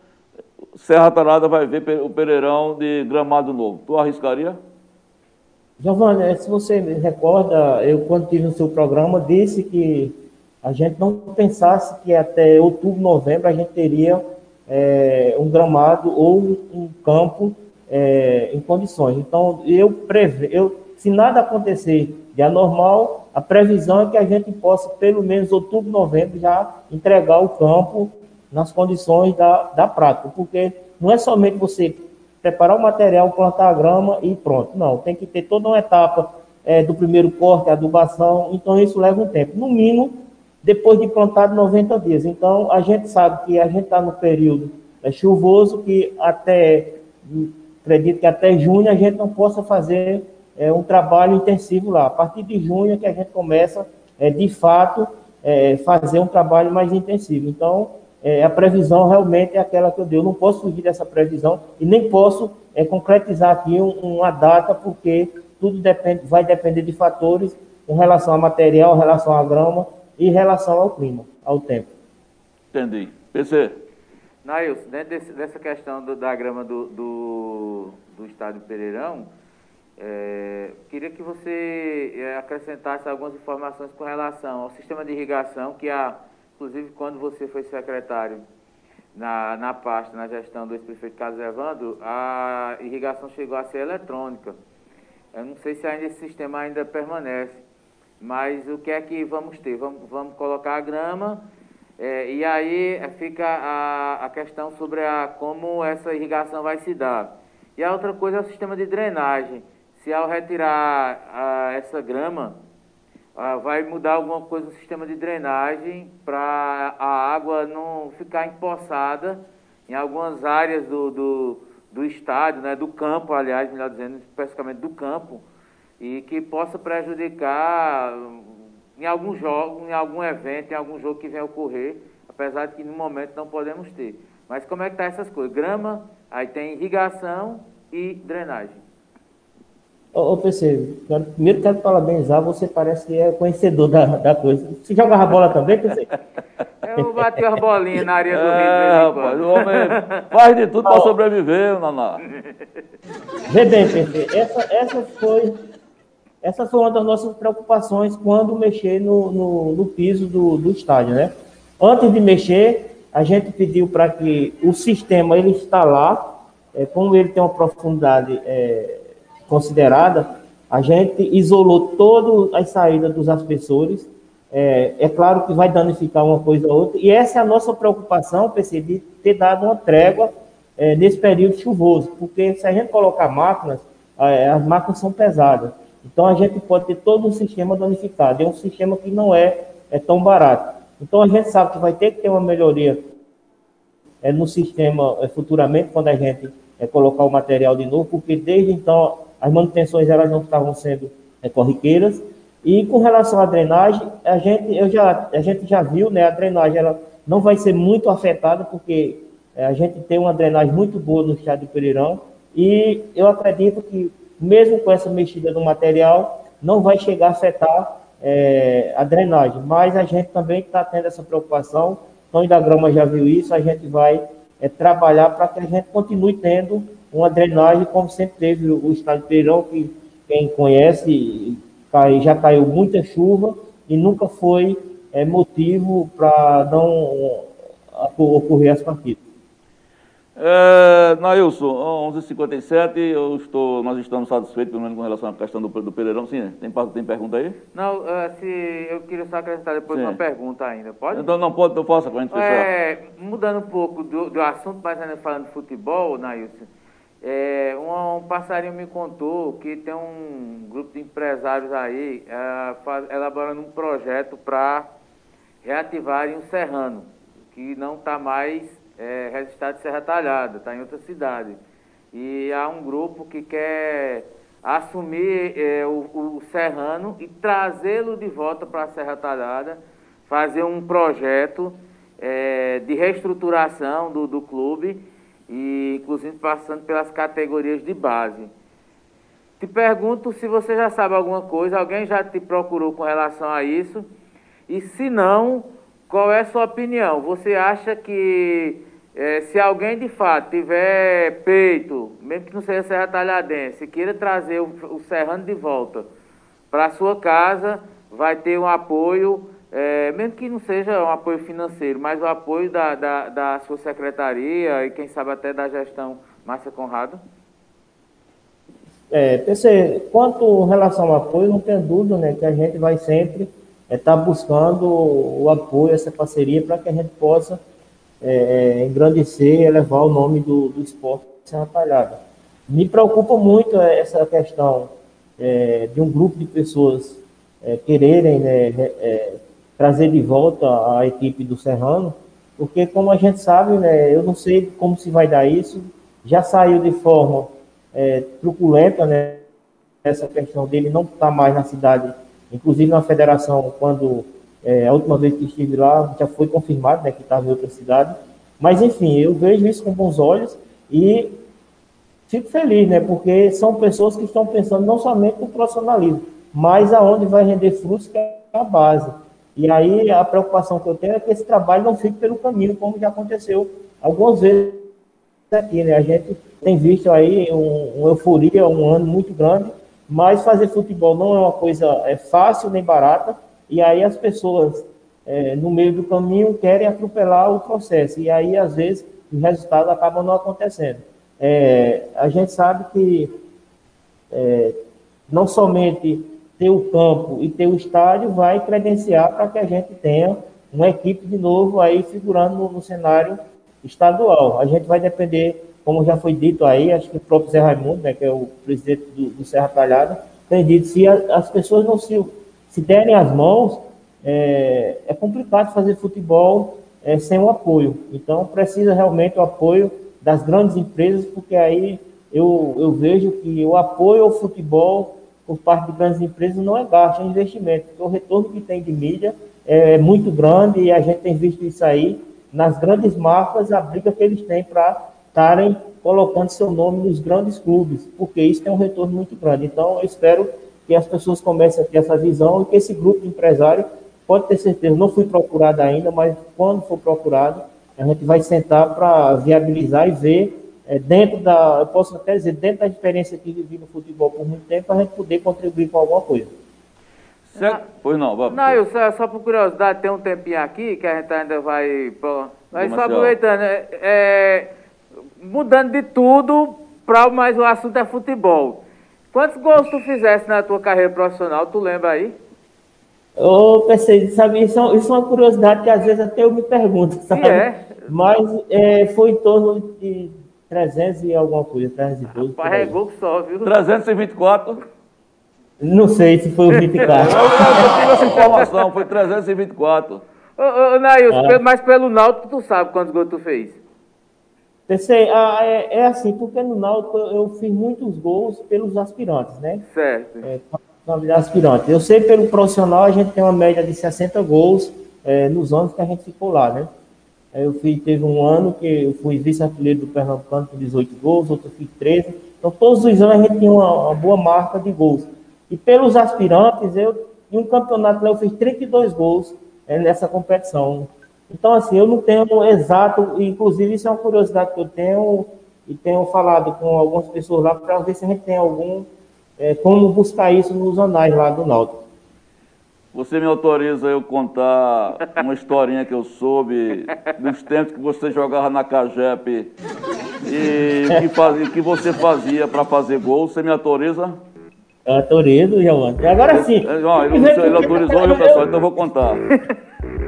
Serra Tarada vai ver o Pereirão de gramado novo. Tu arriscaria? Giovanni, se você me recorda, eu quando tive no seu programa disse que a gente não pensasse que até outubro, novembro, a gente teria é, um gramado ou um campo é, em condições. Então, eu, preve, eu se nada acontecer de anormal, a previsão é que a gente possa, pelo menos outubro, novembro, já entregar o campo nas condições da, da prática, porque não é somente você preparar o material, plantar a grama e pronto. Não, tem que ter toda uma etapa é, do primeiro corte, adubação, então isso leva um tempo. No mínimo, depois de plantado 90 dias. Então, a gente sabe que a gente está no período é, chuvoso, que até, acredito que até junho a gente não possa fazer é, um trabalho intensivo lá. A partir de junho é que a gente começa, é, de fato, é, fazer um trabalho mais intensivo. Então, é, a previsão realmente é aquela que eu dei. Eu não posso fugir dessa previsão e nem posso é, concretizar aqui um, uma data, porque tudo depende, vai depender de fatores com relação ao material, em relação à grama e em relação ao clima, ao tempo. Entendi. PC. Nails, dentro desse, dessa questão do, da grama do, do, do estádio Pereirão, é, queria que você é, acrescentasse algumas informações com relação ao sistema de irrigação, que a, inclusive quando você foi secretário na, na pasta, na gestão do ex-prefeito Carlos Evandro, a irrigação chegou a ser eletrônica. Eu não sei se ainda esse sistema ainda permanece, mas o que é que vamos ter? Vamos, vamos colocar a grama, é, e aí fica a, a questão sobre a, como essa irrigação vai se dar. E a outra coisa é o sistema de drenagem se ao retirar ah, essa grama, ah, vai mudar alguma coisa no sistema de drenagem para a água não ficar empoçada em algumas áreas do, do, do estádio, né, do campo, aliás, melhor dizendo, especificamente do campo, e que possa prejudicar em algum jogo, em algum evento, em algum jogo que venha ocorrer, apesar de que no momento não podemos ter. Mas como é que está essas coisas? Grama, aí tem irrigação e drenagem. Ô, ô PC, quero, primeiro quero parabenizar, você parece que é conhecedor da, da coisa. Você jogava bola também, PC? [LAUGHS] Eu bati as bolinhas na área do Rio é, rapaz, o homem faz de tudo para sobreviver, Naná. Vê bem, PC, essa, essa foi essa foi uma das nossas preocupações quando mexer no, no, no piso do, do estádio, né? Antes de mexer, a gente pediu para que o sistema ele instalar, é, como ele tem uma profundidade é, considerada, a gente isolou todas as saídas dos aspersores. É, é, claro que vai danificar uma coisa ou outra, e essa é a nossa preocupação, percebi, ter dado uma trégua é, nesse período chuvoso, porque se a gente colocar máquinas, é, as máquinas são pesadas. Então a gente pode ter todo um sistema danificado. É um sistema que não é, é tão barato. Então a gente sabe que vai ter que ter uma melhoria é, no sistema é, futuramente, quando a gente é, colocar o material de novo, porque desde então as manutenções elas não estavam sendo é, corriqueiras. E com relação à drenagem, a gente, eu já, a gente já viu, né, a drenagem ela não vai ser muito afetada, porque é, a gente tem uma drenagem muito boa no estado de Pereirão, e eu acredito que, mesmo com essa mexida no material, não vai chegar a afetar é, a drenagem. Mas a gente também está tendo essa preocupação, Tony da Grama já viu isso, a gente vai é, trabalhar para que a gente continue tendo uma drenagem, como sempre teve o estado de Peirão, que quem conhece, cai, já caiu muita chuva e nunca foi é, motivo para não ocorrer as partidas. É, Nailson, 11h57, eu estou, nós estamos satisfeitos, pelo menos com relação à questão do, do Pereirão. Sim, tem, tem pergunta aí? Não, uh, se, eu queria só acrescentar depois Sim. uma pergunta ainda, pode? Então não pode, eu faço, a gente é, Mudando um pouco do, do assunto, mas ainda falando de futebol, Nailson, é, um, um, passarinho me contou que tem um grupo de empresários aí é, faz, elaborando um projeto para reativarem o Serrano, que não está mais é, registrado de Serra Talhada, está em outra cidade. E há um grupo que quer assumir é, o, o Serrano e trazê-lo de volta para a Serra Talhada, fazer um projeto é, de reestruturação do, do clube e inclusive passando pelas categorias de base. Te pergunto se você já sabe alguma coisa, alguém já te procurou com relação a isso? E se não, qual é a sua opinião? Você acha que é, se alguém de fato tiver peito, mesmo que não seja Serra Talhadense, queira trazer o, o Serrano de volta para sua casa, vai ter um apoio é, mesmo que não seja um apoio financeiro, mas o apoio da, da, da sua secretaria e quem sabe até da gestão Márcia Conrado? É, PC, quanto relação ao apoio, não tenho dúvida né, que a gente vai sempre estar é, tá buscando o apoio, essa parceria, para que a gente possa é, é, engrandecer e elevar o nome do, do esporte Serra Talhada. Me preocupa muito essa questão é, de um grupo de pessoas é, quererem né, trazer de volta a equipe do Serrano, porque como a gente sabe, né, eu não sei como se vai dar isso, já saiu de forma é, truculenta, né, essa questão dele não estar tá mais na cidade, inclusive na federação, quando é, a última vez que estive lá, já foi confirmado né, que estava em outra cidade, mas enfim, eu vejo isso com bons olhos e fico feliz, né, porque são pessoas que estão pensando não somente no profissionalismo, mas aonde vai render frutos, que é a base. E aí a preocupação que eu tenho é que esse trabalho não fique pelo caminho, como já aconteceu algumas vezes aqui, né? A gente tem visto aí um, uma euforia, um ano muito grande, mas fazer futebol não é uma coisa é fácil nem barata, e aí as pessoas é, no meio do caminho querem atropelar o processo, e aí às vezes os resultados acabam não acontecendo. É, a gente sabe que é, não somente ter o campo e ter o estádio vai credenciar para que a gente tenha uma equipe de novo aí figurando no, no, cenário estadual. A gente vai depender, como já foi dito aí, acho que o próprio Zé Raimundo, né, que é o presidente do, do Serra Talhada, tem dito, se a, as pessoas não se, se derem as mãos, é, é complicado fazer futebol é, sem o apoio. Então, precisa realmente o apoio das grandes empresas, porque aí eu, eu vejo que o apoio ao futebol por parte de grandes empresas não é gasto, é investimento, o retorno que tem de mídia é muito grande e a gente tem visto isso aí nas grandes marcas, a briga que eles têm para estarem colocando seu nome nos grandes clubes, porque isso tem um retorno muito grande. Então, eu espero que as pessoas comecem a ter essa visão e que esse grupo de empresários, pode ter certeza, não fui procurado ainda, mas quando for procurado, a gente vai sentar para viabilizar e ver é, dentro da, eu posso até dizer, dentro da experiência que vivi no futebol por muito tempo, a gente poder contribuir com alguma coisa. Certo? Pois não, vamos. Não, eu só, só por curiosidade, tem um tempinho aqui que a gente ainda vai. Mas só aproveitando, é, é, mudando de tudo, para mais o assunto é futebol. Quantos gols tu fizesse na tua carreira profissional, tu lembra aí? Ô, pensei, sabe, isso, é isso é uma curiosidade que às vezes até eu me pergunto, sabe? É. Mas é, foi em torno de 300 e alguma coisa, 312. Rapaz, é gol só, viu? 324. Não sei se foi o 24. eu, eu tive essa informação, foi 324. Ô, ô Nailson, ah. mas pelo Náutico tu sabe quantos gols tu fez? Pensei, ah, é, é, assim, porque no Náutico eu fiz muitos gols pelos aspirantes, né? Certo. É, aspirantes. Eu sei pelo profissional a gente tem uma média de 60 gols é, nos anos que a gente ficou lá, né? Eu fiz, teve um ano que eu fui vice-artilheiro do Pernambucano com 18 gols, outro fiz 13. Então, todos os anos a gente tinha uma, uma boa marca de gols. E pelos aspirantes, eu, em um campeonato lá, eu fiz 32 gols é, nessa competição. Então, assim, eu não tenho exato, inclusive isso é uma curiosidade que eu tenho e tenho falado com algumas pessoas lá para ver se a gente tem algum, é, como buscar isso nos anais lá do Náutico. Você me autoriza eu contar uma historinha que eu soube dos tempos que você jogava na Cagep e que, fazia, que você fazia para fazer gol? Você me autoriza? Autorizo, Giovanni. Agora sim. Não, ele, ele autorizou, viu, pessoal? Então eu vou contar.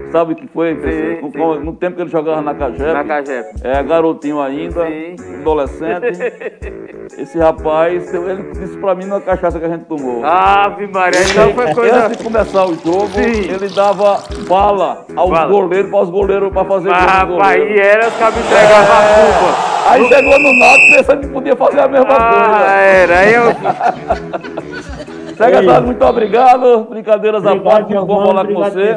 Sabe o que foi? Sim, sim. No tempo que ele jogava na Cagep. Na Cagep. É, garotinho ainda, sim. adolescente. [LAUGHS] Esse rapaz, ele disse pra mim na cachaça que a gente tomou. Ave Maria, então foi coisa... Antes de começar o jogo, ele dava bala aos bala. goleiros, para os goleiros, para fazer ah, gol. Rapaz, e era os cabos entregavam é... a culpa. Aí chegou no Nato pensando que podia fazer a mesma ah, coisa. era, aí eu... [LAUGHS] Secretário, muito obrigado. Brincadeiras à parte, muito bom falar com você.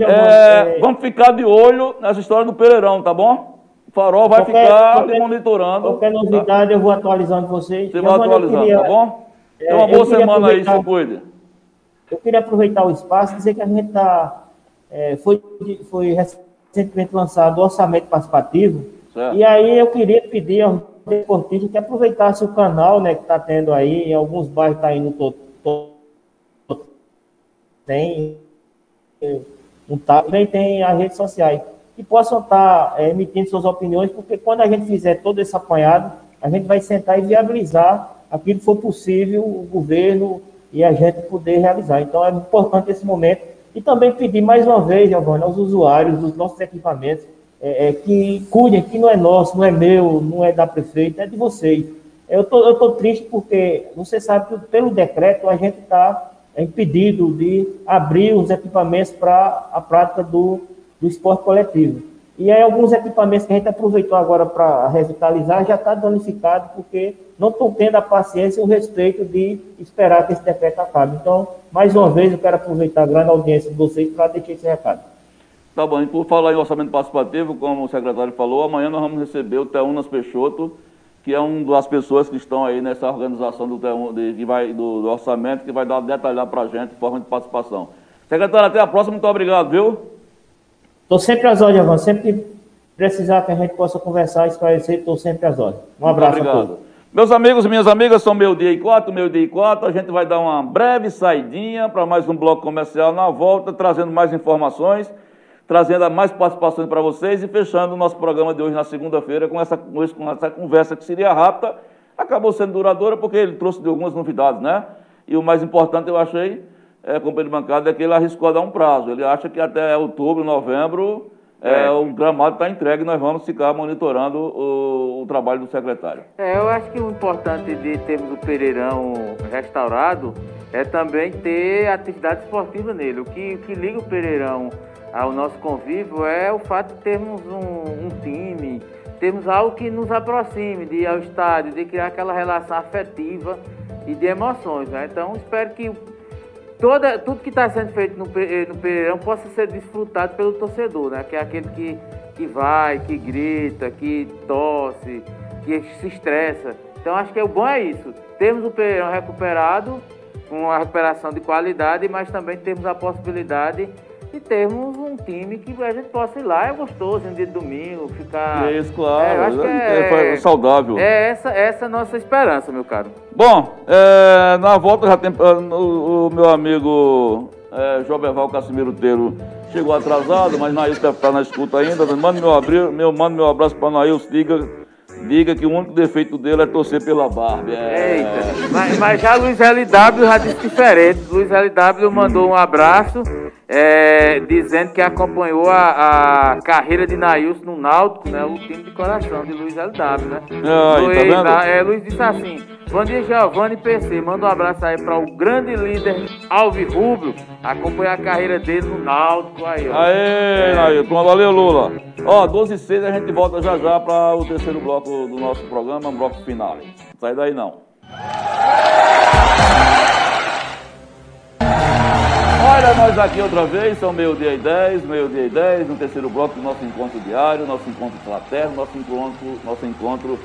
É, vamos ficar de olho nessa história do Pereirão, tá bom? O farol vai qualquer, ficar qualquer, monitorando. Qualquer novidade tá? eu vou atualizando vocês. Você vai atualizando, queria, tá bom? Então, uma boa semana aí, se cuide. Eu queria aproveitar o espaço e dizer que a gente está. É, foi, foi recentemente lançado o orçamento participativo. Certo. E aí eu queria pedir aos deportistas que aproveitasse o canal né, que está tendo aí, em alguns bairros está indo todo tem um também tem as redes sociais que possam estar é, emitindo suas opiniões, porque quando a gente fizer todo esse apanhado, a gente vai sentar e viabilizar aquilo for possível o governo e a gente poder realizar. Então é importante esse momento. E também pedir mais uma vez, Giovanni, aos usuários dos nossos equipamentos, é, é, que cuidem, que não é nosso, não é meu, não é da prefeita, é de vocês. Eu tô, estou triste porque você sabe que pelo decreto a gente está impedido de abrir os equipamentos para a prática do, do esporte coletivo. E aí alguns equipamentos que a gente aproveitou agora para revitalizar já está danificado porque não estão tendo a paciência e o respeito de esperar que esse decreto acabe. Então, mais uma vez, eu quero aproveitar a grande audiência de vocês para deixar esse recado. Tá bom, e por falar em orçamento participativo, como o secretário falou, amanhã nós vamos receber o Teunas Peixoto, que é uma das pessoas que estão aí nessa organização do, de, que vai, do, do orçamento, que vai dar detalhar para a gente forma de participação. Secretário, até a próxima, muito obrigado, viu? Estou sempre às ordens, Ivan. Sempre que precisar que a gente possa conversar, esclarecer, estou sempre às ordens. Um abraço Muito obrigado. a todos. Meus amigos e minhas amigas, são meu dia e quatro, meu dia e quatro. A gente vai dar uma breve saidinha para mais um bloco comercial na volta, trazendo mais informações, trazendo mais participações para vocês e fechando o nosso programa de hoje na segunda-feira com essa, com essa conversa que seria rápida, acabou sendo duradoura porque ele trouxe algumas novidades, né? E o mais importante eu achei é, companheiro de bancada, é que ele arriscou a dar um prazo. Ele acha que até outubro, novembro, é, é. o gramado está entregue e nós vamos ficar monitorando o, o, trabalho do secretário. É, eu acho que o importante de termos o Pereirão restaurado é também ter atividade esportiva nele. O que, o que liga o Pereirão ao nosso convívio é o fato de termos um, um time, termos algo que nos aproxime de ir ao estádio, de criar aquela relação afetiva e de emoções. Né? Então, espero que toda, tudo que está sendo feito no, eh, no Pereirão possa ser desfrutado pelo torcedor, né? Que é aquele que, que vai, que grita, que tosse, que se estressa. Então acho que o bom é isso. Temos o Pereirão recuperado, com uma recuperação de qualidade, mas também temos a possibilidade e termos um time que a gente possa ir lá, é gostoso, um dia de domingo, ficar. Isso, claro. É, acho que é, é, saudável. É essa, essa a nossa esperança, meu caro. Bom, é, na volta já tem. Ah, o, o meu amigo é, João Berval Casimiro Teiro chegou atrasado, mas Nailson deve estar na escuta ainda. Manda meu, abrir, meu, manda meu abraço para Nailson, diga diga que o único defeito dele é torcer pela Barbie. É... Eita, mas, mas já Luiz LW já disse diferente. Luiz LW mandou um abraço é, dizendo que acompanhou a, a, carreira de Nailson no Náutico, né? O time de coração de Luiz LW, né? Aí, Luiz, tá na, é, Luiz disse assim: Dia, Giovanni PC. Manda um abraço aí para o grande líder Alves Rubro. Acompanhar a carreira dele no Náutico aí, ó. Aê, é. aí, valeu, Lula. Ó, 12 e 6 a gente volta já já para o terceiro bloco do nosso programa, bloco final. Não sai daí não. Olha nós aqui outra vez, são meio-dia e 10, meio-dia e 10, no terceiro bloco do nosso encontro diário, nosso encontro fraterno, nosso encontro, nosso encontro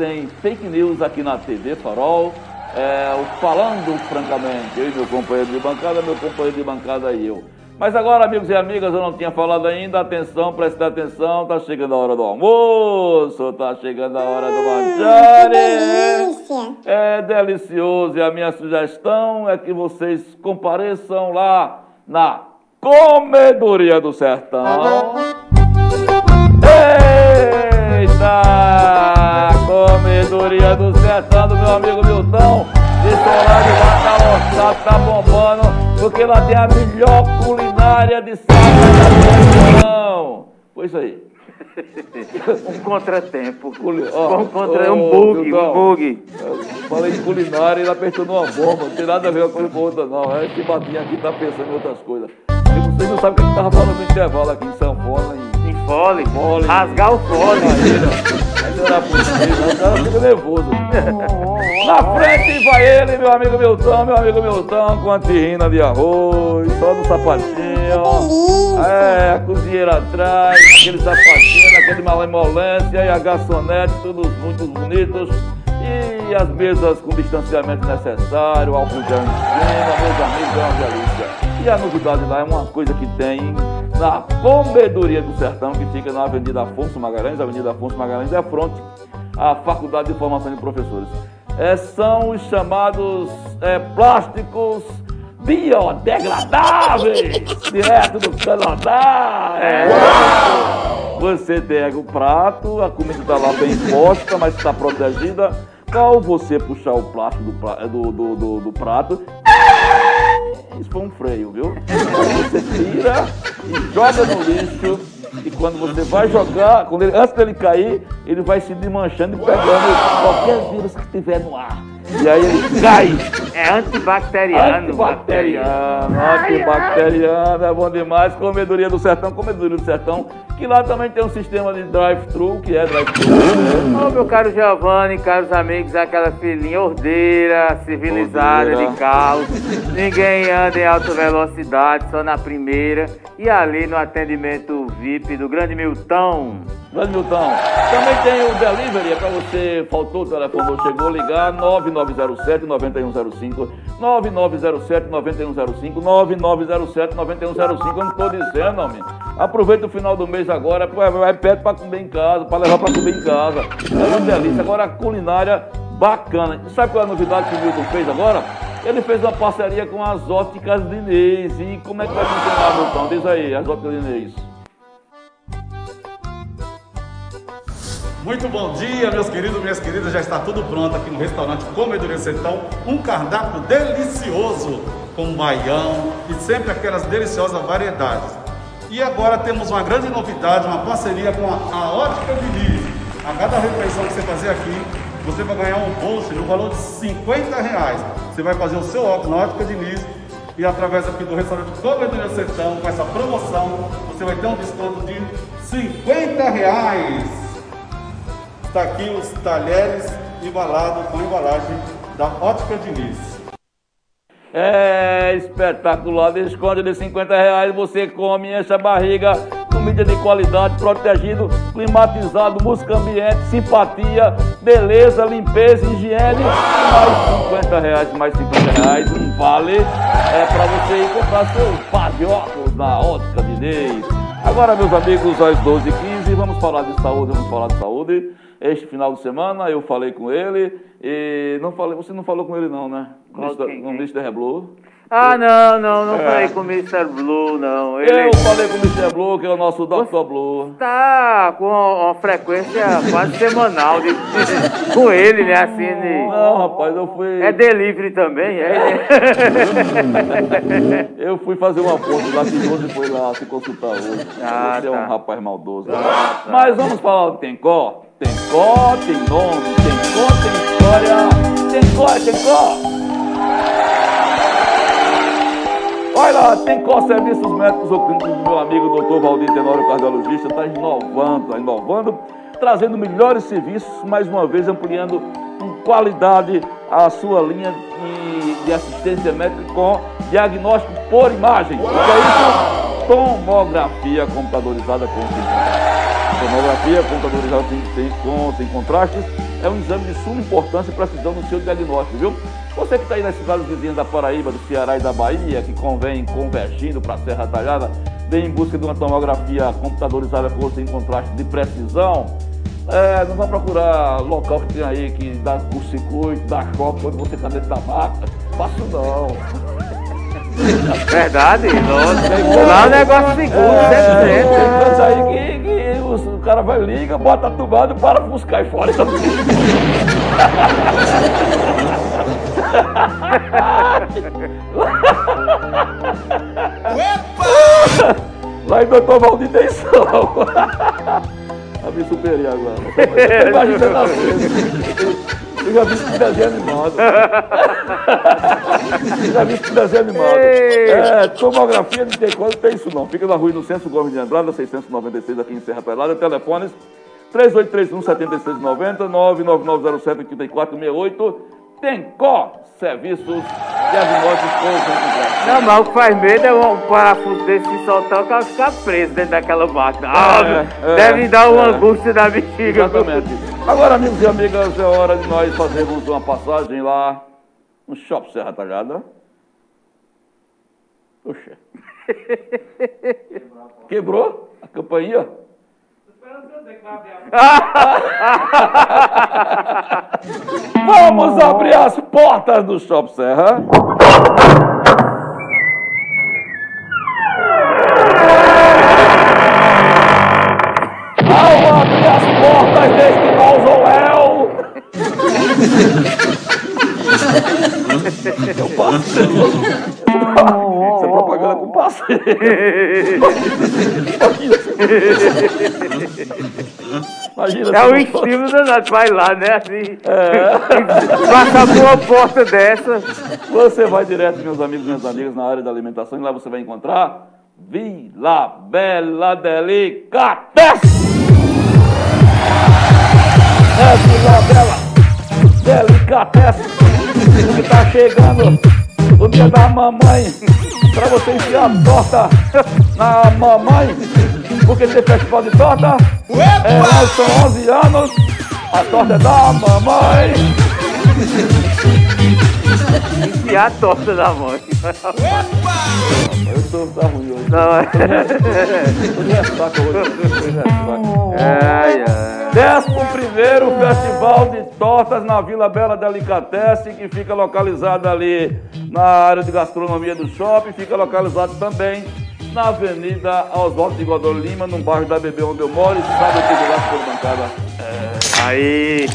sem fake news aqui na TV Farol. É, falando francamente, eu e meu companheiro de bancada, meu companheiro de bancada e eu. Mas agora, amigos e amigas, eu não tinha falado ainda, atenção, preste atenção, tá chegando a hora do almoço, tá chegando a hora do manjare. É delicioso e a minha sugestão é que vocês compareçam lá na Comedoria do Sertão. Eita! Comedoria do Sertão do meu amigo Milton. Esse horário lá tá lotado, tá bombando porque lá tem a melhor culinária de Santa Não, Foi isso aí. um contratempo. Culi... Oh, um, contra... oh, um bug, um bug. Falei de culinária e ele apertou numa bomba. Não tem nada a ver uma coisa com outra, não. É esse batinho aqui tá pensando em outras coisas. E vocês não sabem o que gente tava falando no intervalo aqui em Sanfona. Em, em fole. fole. Rasgar o fole. Aí não era possível, o cara fica nervoso. [LAUGHS] Na frente vai ele, meu amigo Milton, meu amigo Milton, com a terrina de arroz, só no sapatinho. É, a cozinheira atrás, aquele sapatinho, aquele malemolência e a garçonete, todos muito bonitos. E as mesas com distanciamento necessário, álcool gel em cima, meus amigos, é uma delícia. E a novidade lá é uma coisa que tem na Comedoria do Sertão, que fica na Avenida Afonso Magalhães. A Avenida Afonso Magalhães é fronte à Faculdade de Formação de Professores é, são os chamados é, plásticos biodegradáveis, [LAUGHS] direto do Canadá. É. Você pega o prato, a comida está lá bem posta, mas está protegida Ao você puxar o plástico do, do, do- do prato, isso foi um freio, viu? Você tira e joga no lixo. E quando você vai jogar, quando ele- antes dele cair, ele vai se desmanchando e pegando qualquer vírus que tiver no ar. E aí ele. É antibacteriano. Antibacteriano, antibacteriano, é bom demais. Comedoria do Sertão, Comedoria do Sertão, que lá também tem um sistema de drive-thru, que é drive-thru. Ô, meu caro Giovanni, caros amigos, aquela filhinha ordeira, civilizada, Ordeira. de carro. Ninguém anda em alta velocidade, só na primeira. E ali no atendimento VIP do Grande Milton. Grande Milton. Também tem o delivery, é para você, faltou o telefone, chegou, ligar 9907-9105, 9907-9105, 9907-9105, eu não estou dizendo, homem. Aproveita o final do mês agora, vai- perto para comer em casa, para levar para comer em casa. É uma delícia. Agora a culinária bacana. Sabe qual é a novidade que o Milton fez agora? Ele fez uma parceria com as óticas Inês. E como é que vai funcionar, Milton? Diz aí, as óticas Inês. Muito bom dia, meus queridos, minhas queridas. Já está tudo pronto aqui no restaurante Comedoria Sertão. Um cardápio delicioso com baião e sempre aquelas deliciosas variedades. E agora temos uma grande novidade, uma parceria com a, a Ótica Diniz. A cada refeição que você fazer aqui, você vai ganhar um bolso no valor de 50 reais. Você vai fazer o seu óculos na Ótica Diniz e através aqui do restaurante Comedoria Sertão, com essa promoção, você vai ter um desconto de 50 reais. Está aqui os talheres embalados com embalagem da Ótica Diniz. É espetacular, desconto de 50 reais, você come, enche a barriga, comida de qualidade, protegido, climatizado, música ambiente, simpatia, beleza, limpeza, higiene, mais 50 reais, mais 50 reais, um vale é para você ir comprar seu par na ótica de Inês. Agora, meus amigos, às 12h15, vamos falar de saúde, vamos falar de saúde. Este final de semana eu falei com ele e não falei, você não falou com ele não, né? Com o quem? Mr. Blue. Ah, não, não, não É. falei com o Mr. Blue, não. Ele Eu falei com o Mr. Blue, que é o nosso Dr. Blue. tá com uma frequência quase semanal de, com ele, né? Assim, de- Não, rapaz, eu fui. é delivery também, é? [LAUGHS] Eu fui fazer uma ponte lá que hoje foi lá se consultar hoje. Ah, Você é tá. um rapaz maldoso. Mas vamos falar do Tencó. Tencó tem nome, Tencó tem história. Tencó é Tencó. Olha lá, Tencó Serviços Médicos ou Clínicos do meu amigo Dr. Valdir Tenório, cardiologista, está inovando, está inovando, trazendo melhores serviços, mais uma vez ampliando em qualidade a sua linha de, de assistência médica com diagnóstico por imagem. É isso? Tomografia computadorizada com Tomografia computadorizada sem, sem, com, sem contrastes é um exame de suma importância e precisão no seu diagnóstico, viu? Você que está aí nas cidades vizinhas da Paraíba, do Ceará e da Bahia, que convém convergindo para a Serra Talhada, vem em busca de uma tomografia computadorizada com sem contraste de precisão, é, não vai procurar local que tem aí que dá o circuito, dá choque quando você está dentro da máquina. Faço não. Verdade, nossa. Lá o negócio seguro, É, tem 100%. coisa aí que, que os- o cara vai liga, bota a tomada, para buscar e fora. [LAUGHS] Lá em Doutor Valdir tem som. [LAUGHS] Eu me superei agora. Imagina na. Eu já vi esse desenho animado. Eu já vi esse desenho animado. É, tomografia de tem quando tem isso não. Fica na rua Inocêncio Gomes de Andrada, 696 aqui em Serra Pelada. Telefones 3831 7690 99907 8468. Tencó Serviços Diagnósticos com Não, mas o que faz medo é um parafuso desse se soltar, o cara ficar preso dentro daquela máquina. Ah, É, é, deve dar uma é. angústia da bexiga. Exatamente. Agora, amigos e amigas, é hora de nós fazermos uma passagem lá no Shopping Serra Talhada. Puxa. [LAUGHS] Quebrou a campainha? [LAUGHS] Vamos abrir as portas do Shop Serra. Ao abrir as portas deste mausoléu. Eu passo. Isso é propaganda com passeio. Imagina. É o se- estímulo danado, vai lá, né? Assim. Passa por uma porta dessa. Você vai direto, meus amigos e minhas amigas, na área da alimentação e lá você vai encontrar Vila Bela Delicatessen. É Vila Bela Delicatessen. Que tá chegando o dia da mamãe. Pra você enfiar a torta na mamãe. Porque tem festival de torta. É, são 11 anos. A torta é da mamãe. E a torta da mãe. Eu tô tá ruim hoje. Não, é. Ai, ai. Décimo primeiro Festival de Tortas na Vila Bela Delicatessen, que fica localizado ali na área de gastronomia do shopping, fica localizado também na Avenida Oswaldo de Godol Lima, no bairro da Bebê, onde eu moro, e sabe o que de lá por bancada. Aí.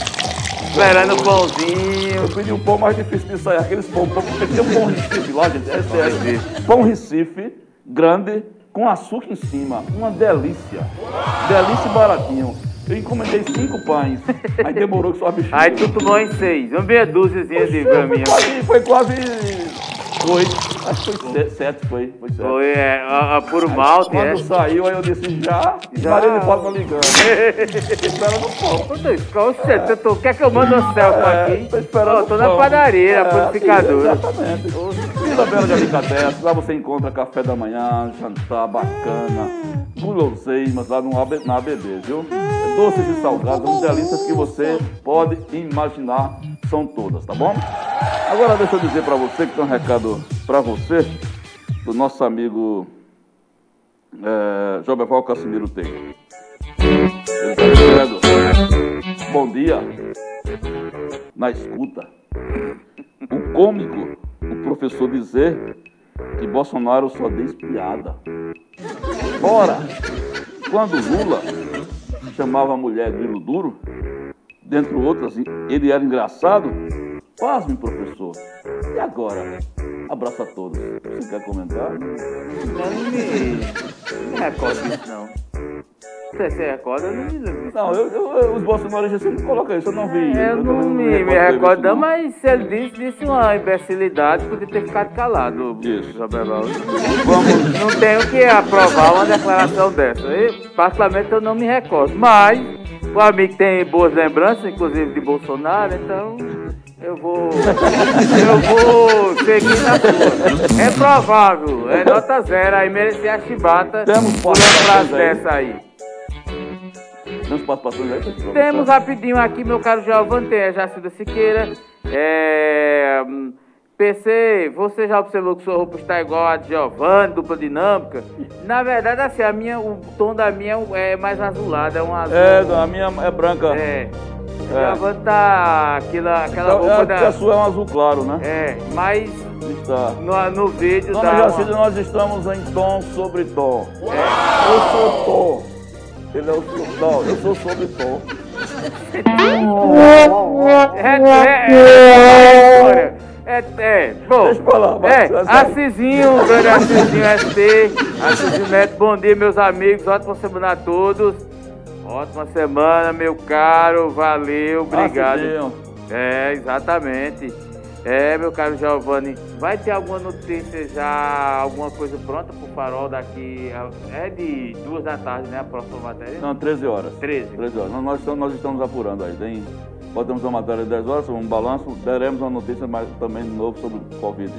Esperando o pãozinho. Eu pedi um pão mais difícil de sair, aqueles pão, pão porque tem um pão Recife lá, gente, é sério. Pão Recife, grande, com açúcar em cima, uma delícia. Delícia e baratinho. Eu encomendei cinco pães, aí demorou que só a bexiga. Aí tu tomou em seis. Uma meia dúziazinha de Foi graminha. quase, foi quase oito, acho que foi se- sete, foi, foi sete. Foi é, a, a puro malte, é. Quando saiu, aí eu disse já, Já. Maria de Fátima ligando. Espera no pão. Oxe, tu, tu quer que eu mande um selfie É, aqui? tô esperando Ó, tô o na pão. padaria, na É, purificadora. sim, Exatamente. Vila Bela de Alicateces, lá você encontra café da manhã, jantar bacana, guloseimas lá no AB, na ABB, viu? É doces e salgados, as delícias que você pode imaginar são todas, tá bom? Agora deixa eu dizer pra você que tem um recado pra você, do nosso amigo é, Joberval Casimiro. Ele tá bom dia, na escuta. O cômico, o professor dizer que Bolsonaro só diz piada. Ora, quando Lula chamava a mulher grilo duro, dentre outras, ele era engraçado, pasme, professor. E agora? Abraço a todos. Você quer comentar? Não me, não recordo disso, não. Você se recorda? Eu não me. Não, eu, eu- os bolsonaristas sempre colocam isso, eu não vi. É, Eu não também me, me recordo não, mas se ele disse, disse uma imbecilidade, podia ter ficado calado. Isso. Vamos, Não tenho que aprovar uma declaração dessa. Eu, particularmente, eu não me recordo. Mas o amigo tem boas lembranças, inclusive de Bolsonaro, então eu vou. Eu vou seguir na sua. É provável, é nota zero. Aí merecia a chibata Temos por uma frase dessa aí. temos participações aí, pessoal? Temos rapidinho aqui, meu caro Giovanni, tem a Jacilda Siqueira. É, PC, você já observou que sua roupa está igual a de Giovanni, dupla dinâmica? Na verdade, assim, a minha, o tom da minha é mais azulado, é um azul. É, a minha é branca. É. É. Giovanni tá aquela, aquela É, roupa é, da. a sua é um azul claro, né? É, mas Está. no, no vídeo Dona dá. Jacilda, nós estamos em tom sobre tom. É. Eu sou tom. Ele é o tom. Eu sou sobre tom. É, é, é, é, é, bom, Deixa pra lá, é. Assisinho, grande Assisinho ST, Assisinho Neto, bom dia meus amigos, ótima semana a todos, ótima semana meu caro, valeu, obrigado. É, exatamente. É, meu caro Giovanni, vai ter alguma notícia já, alguma coisa pronta pro farol daqui, é de duas da tarde, né, a próxima matéria? Não, 13 horas. 13. 13 horas. Nós, nós estamos, nós estamos apurando aí. Tem, botamos uma matéria de 10 horas, um balanço, daremos uma notícia mais, também de novo sobre o Covid.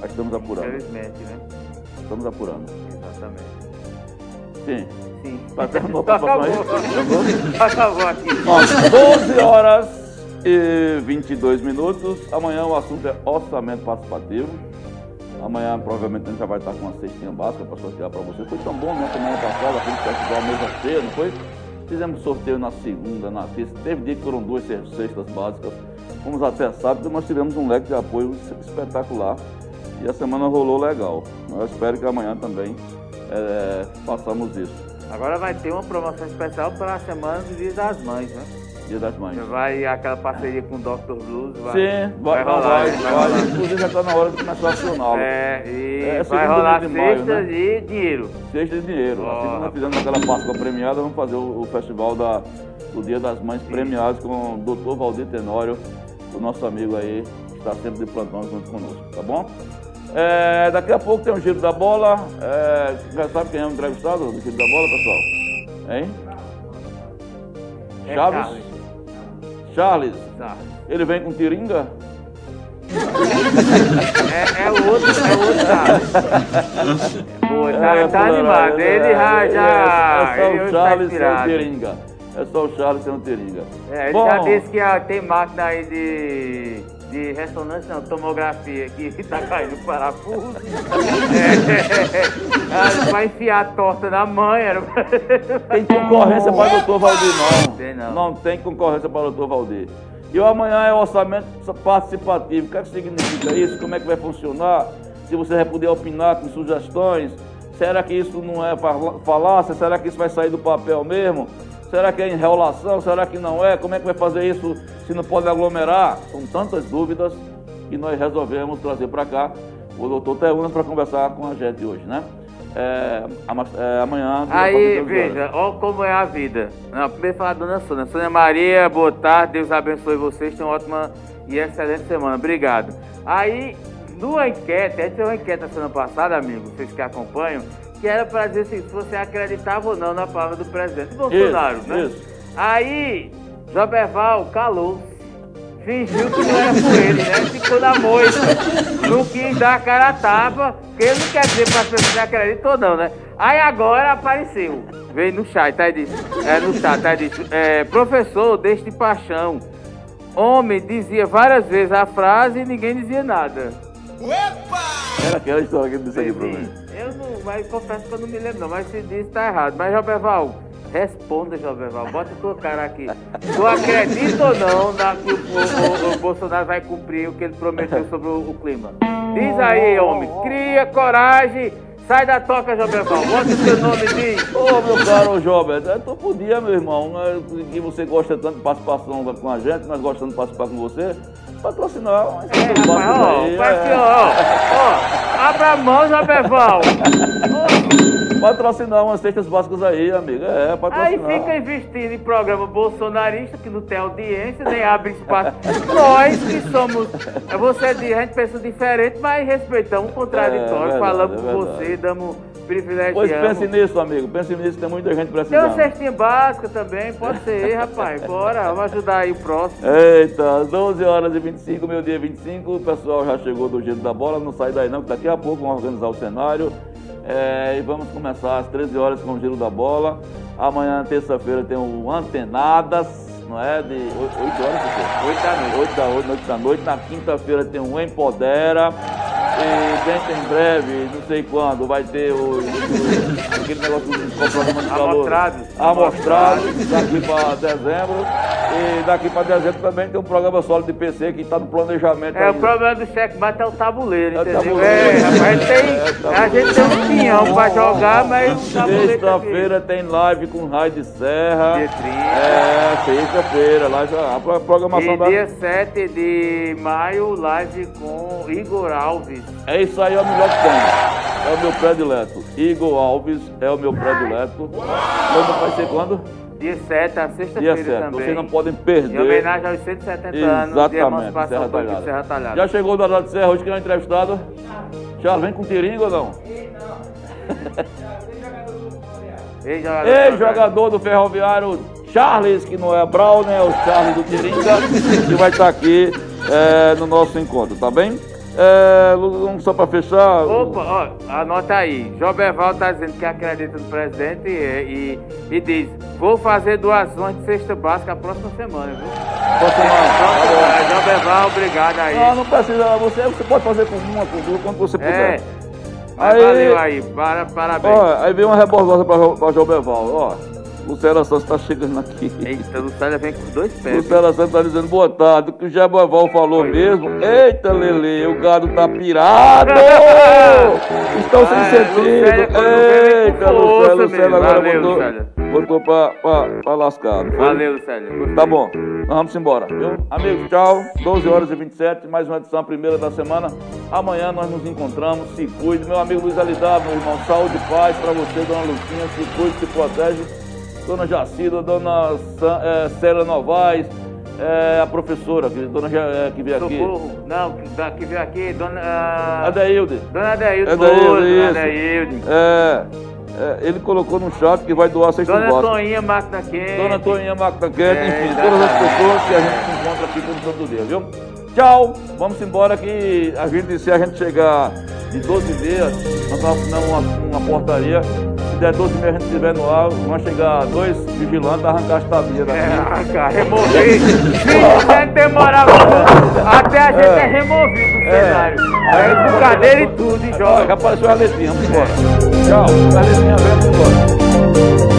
Nós estamos apurando. Infelizmente, né? Estamos apurando. Exatamente. Sim. Sim. Tá terminou a Acabou. participação aí? Acabou aqui. Ó, 12 horas e 22 minutos. Amanhã o assunto é orçamento participativo. Amanhã provavelmente a gente já vai estar com uma cestinha básica para sortear para você. Foi tão bom, né? Semana passada, aquele festival mesa cheia, não foi? Fizemos sorteio na segunda, na terça. Teve dia que foram duas cestas básicas. Fomos até sábado, nós tivemos um leque de apoio espetacular. E a semana rolou legal. Eu espero que amanhã também eh, façamos isso. Agora vai ter uma promoção especial para a semana dos Dias das Mães, né? Dia das Mães. Vai aquela parceria com o Dr. Blues. Vai, Sim, vai, vai, rolar, vai, vai vai. Inclusive já está na hora de começar a acioná-lo. É, e É, vai segundo rolar de maio, cesta né? e dinheiro. Sexta de dinheiro. Ó, assim como nós fizemos aquela Páscoa premiada, vamos fazer o, o festival da, do Dia das Mães premiados com o Dr. Valdir Tenório, o nosso amigo aí, que está sempre de plantão junto conosco, tá bom? É, daqui a pouco tem um giro da bola. É, já sabe quem é o entrevistado do giro da bola, pessoal? Hein? É Chaves? Charles. Charles. Tá. Ele vem com tiringa? É, é o outro, é o outro Charles. Pô, tá, É, tá animado. é, Ele é, já, já. É, é só o tá Charles sem o tiringa. É só o Charles sem o tiringa. É, ele Bom, já disse que ah, tem máquina aí de, de ressonância, não, tomografia, que tá caindo parafuso. [LAUGHS] É, vai enfiar torta na mãe. Era... Tem concorrência para o doutor Valdir, não. Tem não. Não tem concorrência para o doutor Valdir. E amanhã é orçamento participativo. O que, é que significa isso? Como é que vai funcionar? Se você vai poder opinar com sugestões. Será que isso não é falácia? Será que isso vai sair do papel mesmo? Será que é enrolação? Será que não é? Como é que vai fazer isso se não pode aglomerar? São tantas dúvidas que nós resolvemos trazer para cá o doutor Teunas para conversar com a gente hoje, né? É, é, amanhã. Aí, dia 14 horas. veja, olha como é a vida. Não, primeiro falar da Dona Sônia. Sônia Maria, boa tarde, Deus abençoe vocês, tenham uma ótima e excelente semana. Obrigado. Aí, numa enquete, a gente fez uma enquete na semana passada, amigo, vocês que acompanham, que era para dizer assim, se você acreditava ou não na palavra do presidente Bolsonaro, Isso, né? isso. Aí, Joberval calou fingiu que não era com ele, né? Ficou na moita. Não quis dar a cara a tapa, porque ele não quer dizer para as pessoas se acreditam ou não, né? Aí agora apareceu. Veio no chat, tá? E disse, é, no chat, tá? E disse, é, professor, deste paixão. Homem dizia várias vezes a frase e ninguém dizia nada. Era aquela história que ele disse aqui pra mim. Eu não, mas confesso que eu não me lembro não, mas se diz tá errado. Mas, Joberval, responda, Joberval, bota tua cara aqui. Tu acredita ou não na que o, o- o- Bolsonaro vai cumprir o que ele prometeu sobre o, o clima? Diz aí, homem, cria coragem, sai da toca, Joberval, bota o teu nome e diz. Ô, meu caro Jobert, é tu podia, meu irmão, né, que você gosta tanto de participação com a gente, nós gostamos de participar com você, patrocinar. umas É, rapaz, ó, aí, é. aqui, ó, ó, abra a mão, Joberval. Patrocinar umas cestas básicas aí, amigo. É, Aí patrocinar. fica investindo em programa bolsonarista que não tem audiência, nem abre espaço. Nós que somos, é, você diz, a gente pensa diferente, mas respeitamos o contraditório, É, verdade, falamos é com você, damos Pois privilegiamos. pense nisso, amigo. Pense nisso, tem muita gente Tem uma precisando. cestinha básica também, pode ser, rapaz. Bora, vamos ajudar aí o próximo. Eita, 12 horas e 25, meu dia 25, o pessoal já chegou do jeito da bola, não sai daí não, que daqui a pouco vamos organizar o cenário. É, e vamos começar às 13 horas com o giro da bola. Amanhã, terça-feira, tem o Antenadas, não é? De 8 horas, por Oito da noite. 8 da noite, noite da noite. Na quinta-feira tem o Empodera. E dentro em breve, não sei quando, vai ter o, o- aquele negócio do programa de calor. Amostrados. Amostrados, daqui para dezembro. E daqui para dezembro também tem um programa sólido de PC que está no planejamento É, o ainda. problema do cheque mate é o tabuleiro, É o entendeu? tabuleiro. É, rapaz, É, tem, tabuleiro. a gente tem um pinhão pra jogar, mas o tabuleiro tá Sexta-feira tem live com Raio de Serra. Dia 30. É, sexta-feira, live, a pro- programação E da. dia 7 de maio, live com Igor Alves. É isso aí, é o melhor que tem. É o meu predileto. Igor Alves é o meu predileto. Quando vai ser quando? Dia 7, a sexta-feira 7. também. Vocês não podem Em perder. homenagem aos 170 anos de Exatamente, emancipação Serra do Talhada. Serra Talhada. Já chegou o Dadá de Serra hoje que não é entrevistado? Charles, vem com tiringa ou não? Ei, [LAUGHS] jogador. Ei, jogador do Ferroviário, Charles, que não é Brown, é o Charles do Tiringa, que vai estar aqui é, no nosso encontro, tá bem? É, Lu- só para fechar. Opa, ó, anota aí. Joberval tá dizendo que acredita no presidente e, e, e diz: vou fazer doações de cesta básica a próxima semana, viu? Pronto, é, Joberval, obrigado aí. Não, não precisa, você, você pode fazer com uma, com duas, quando você puder. é. Aí- Valeu aí, para, parabéns. Ó, aí vem uma rebordosa para João Beval, ó. Lucélia Santos está chegando aqui. Eita, Lucélia vem com dois pés. Lucélia Santos está dizendo boa tarde. O que o Jabaval falou mesmo. Eita, Lele, o gado tá pirado! [LAUGHS] Estão sem Ah, sentido. Eita, Lucélia, Lucélia agora Valeu, botou, Lucélia. botou pra, pra, pra lascado. foi? Valeu, Lucélia. Gostei. Tá bom, nós vamos embora, viu? Amigos, tchau. 12 horas e 27, mais uma edição, a primeira da semana. Amanhã nós nos encontramos. Se cuide. Meu amigo Luiz Alidar, meu irmão, saúde e paz pra você, dona Lucinha. Se cuide, se protege. Dona Jacida, dona Sa é, Célia Novaes, é, a professora, que, dona é, que veio aqui. Socorro. Não, que, que veio aqui, dona. ah, Adeilde. Dona Adeilde, Adeilde, Moura, dona. Adeilde. É, é, ele colocou no chat que vai doar seis Dona. Toninha Máquina Quente. Dona Toninha Máquina Quente, É, enfim, todas as pessoas que a gente se encontra aqui todo santo dia, viu? Tchau, vamos embora que a gente, se a gente chegar de 12 e meia, nós estamos assinando uma, uma portaria, se der 12 e meia a gente estiver no ar, vão chegar dois vigilantes a arrancar as tabinhas daqui. É, cara, remover. Se quiser demorar muito, até a gente é, removido do cenário. Aí com cadeira e tudo, e Ó, joga. já apareceu a letrinha, vamos embora. Tchau, a letrinha vem, vamos embora.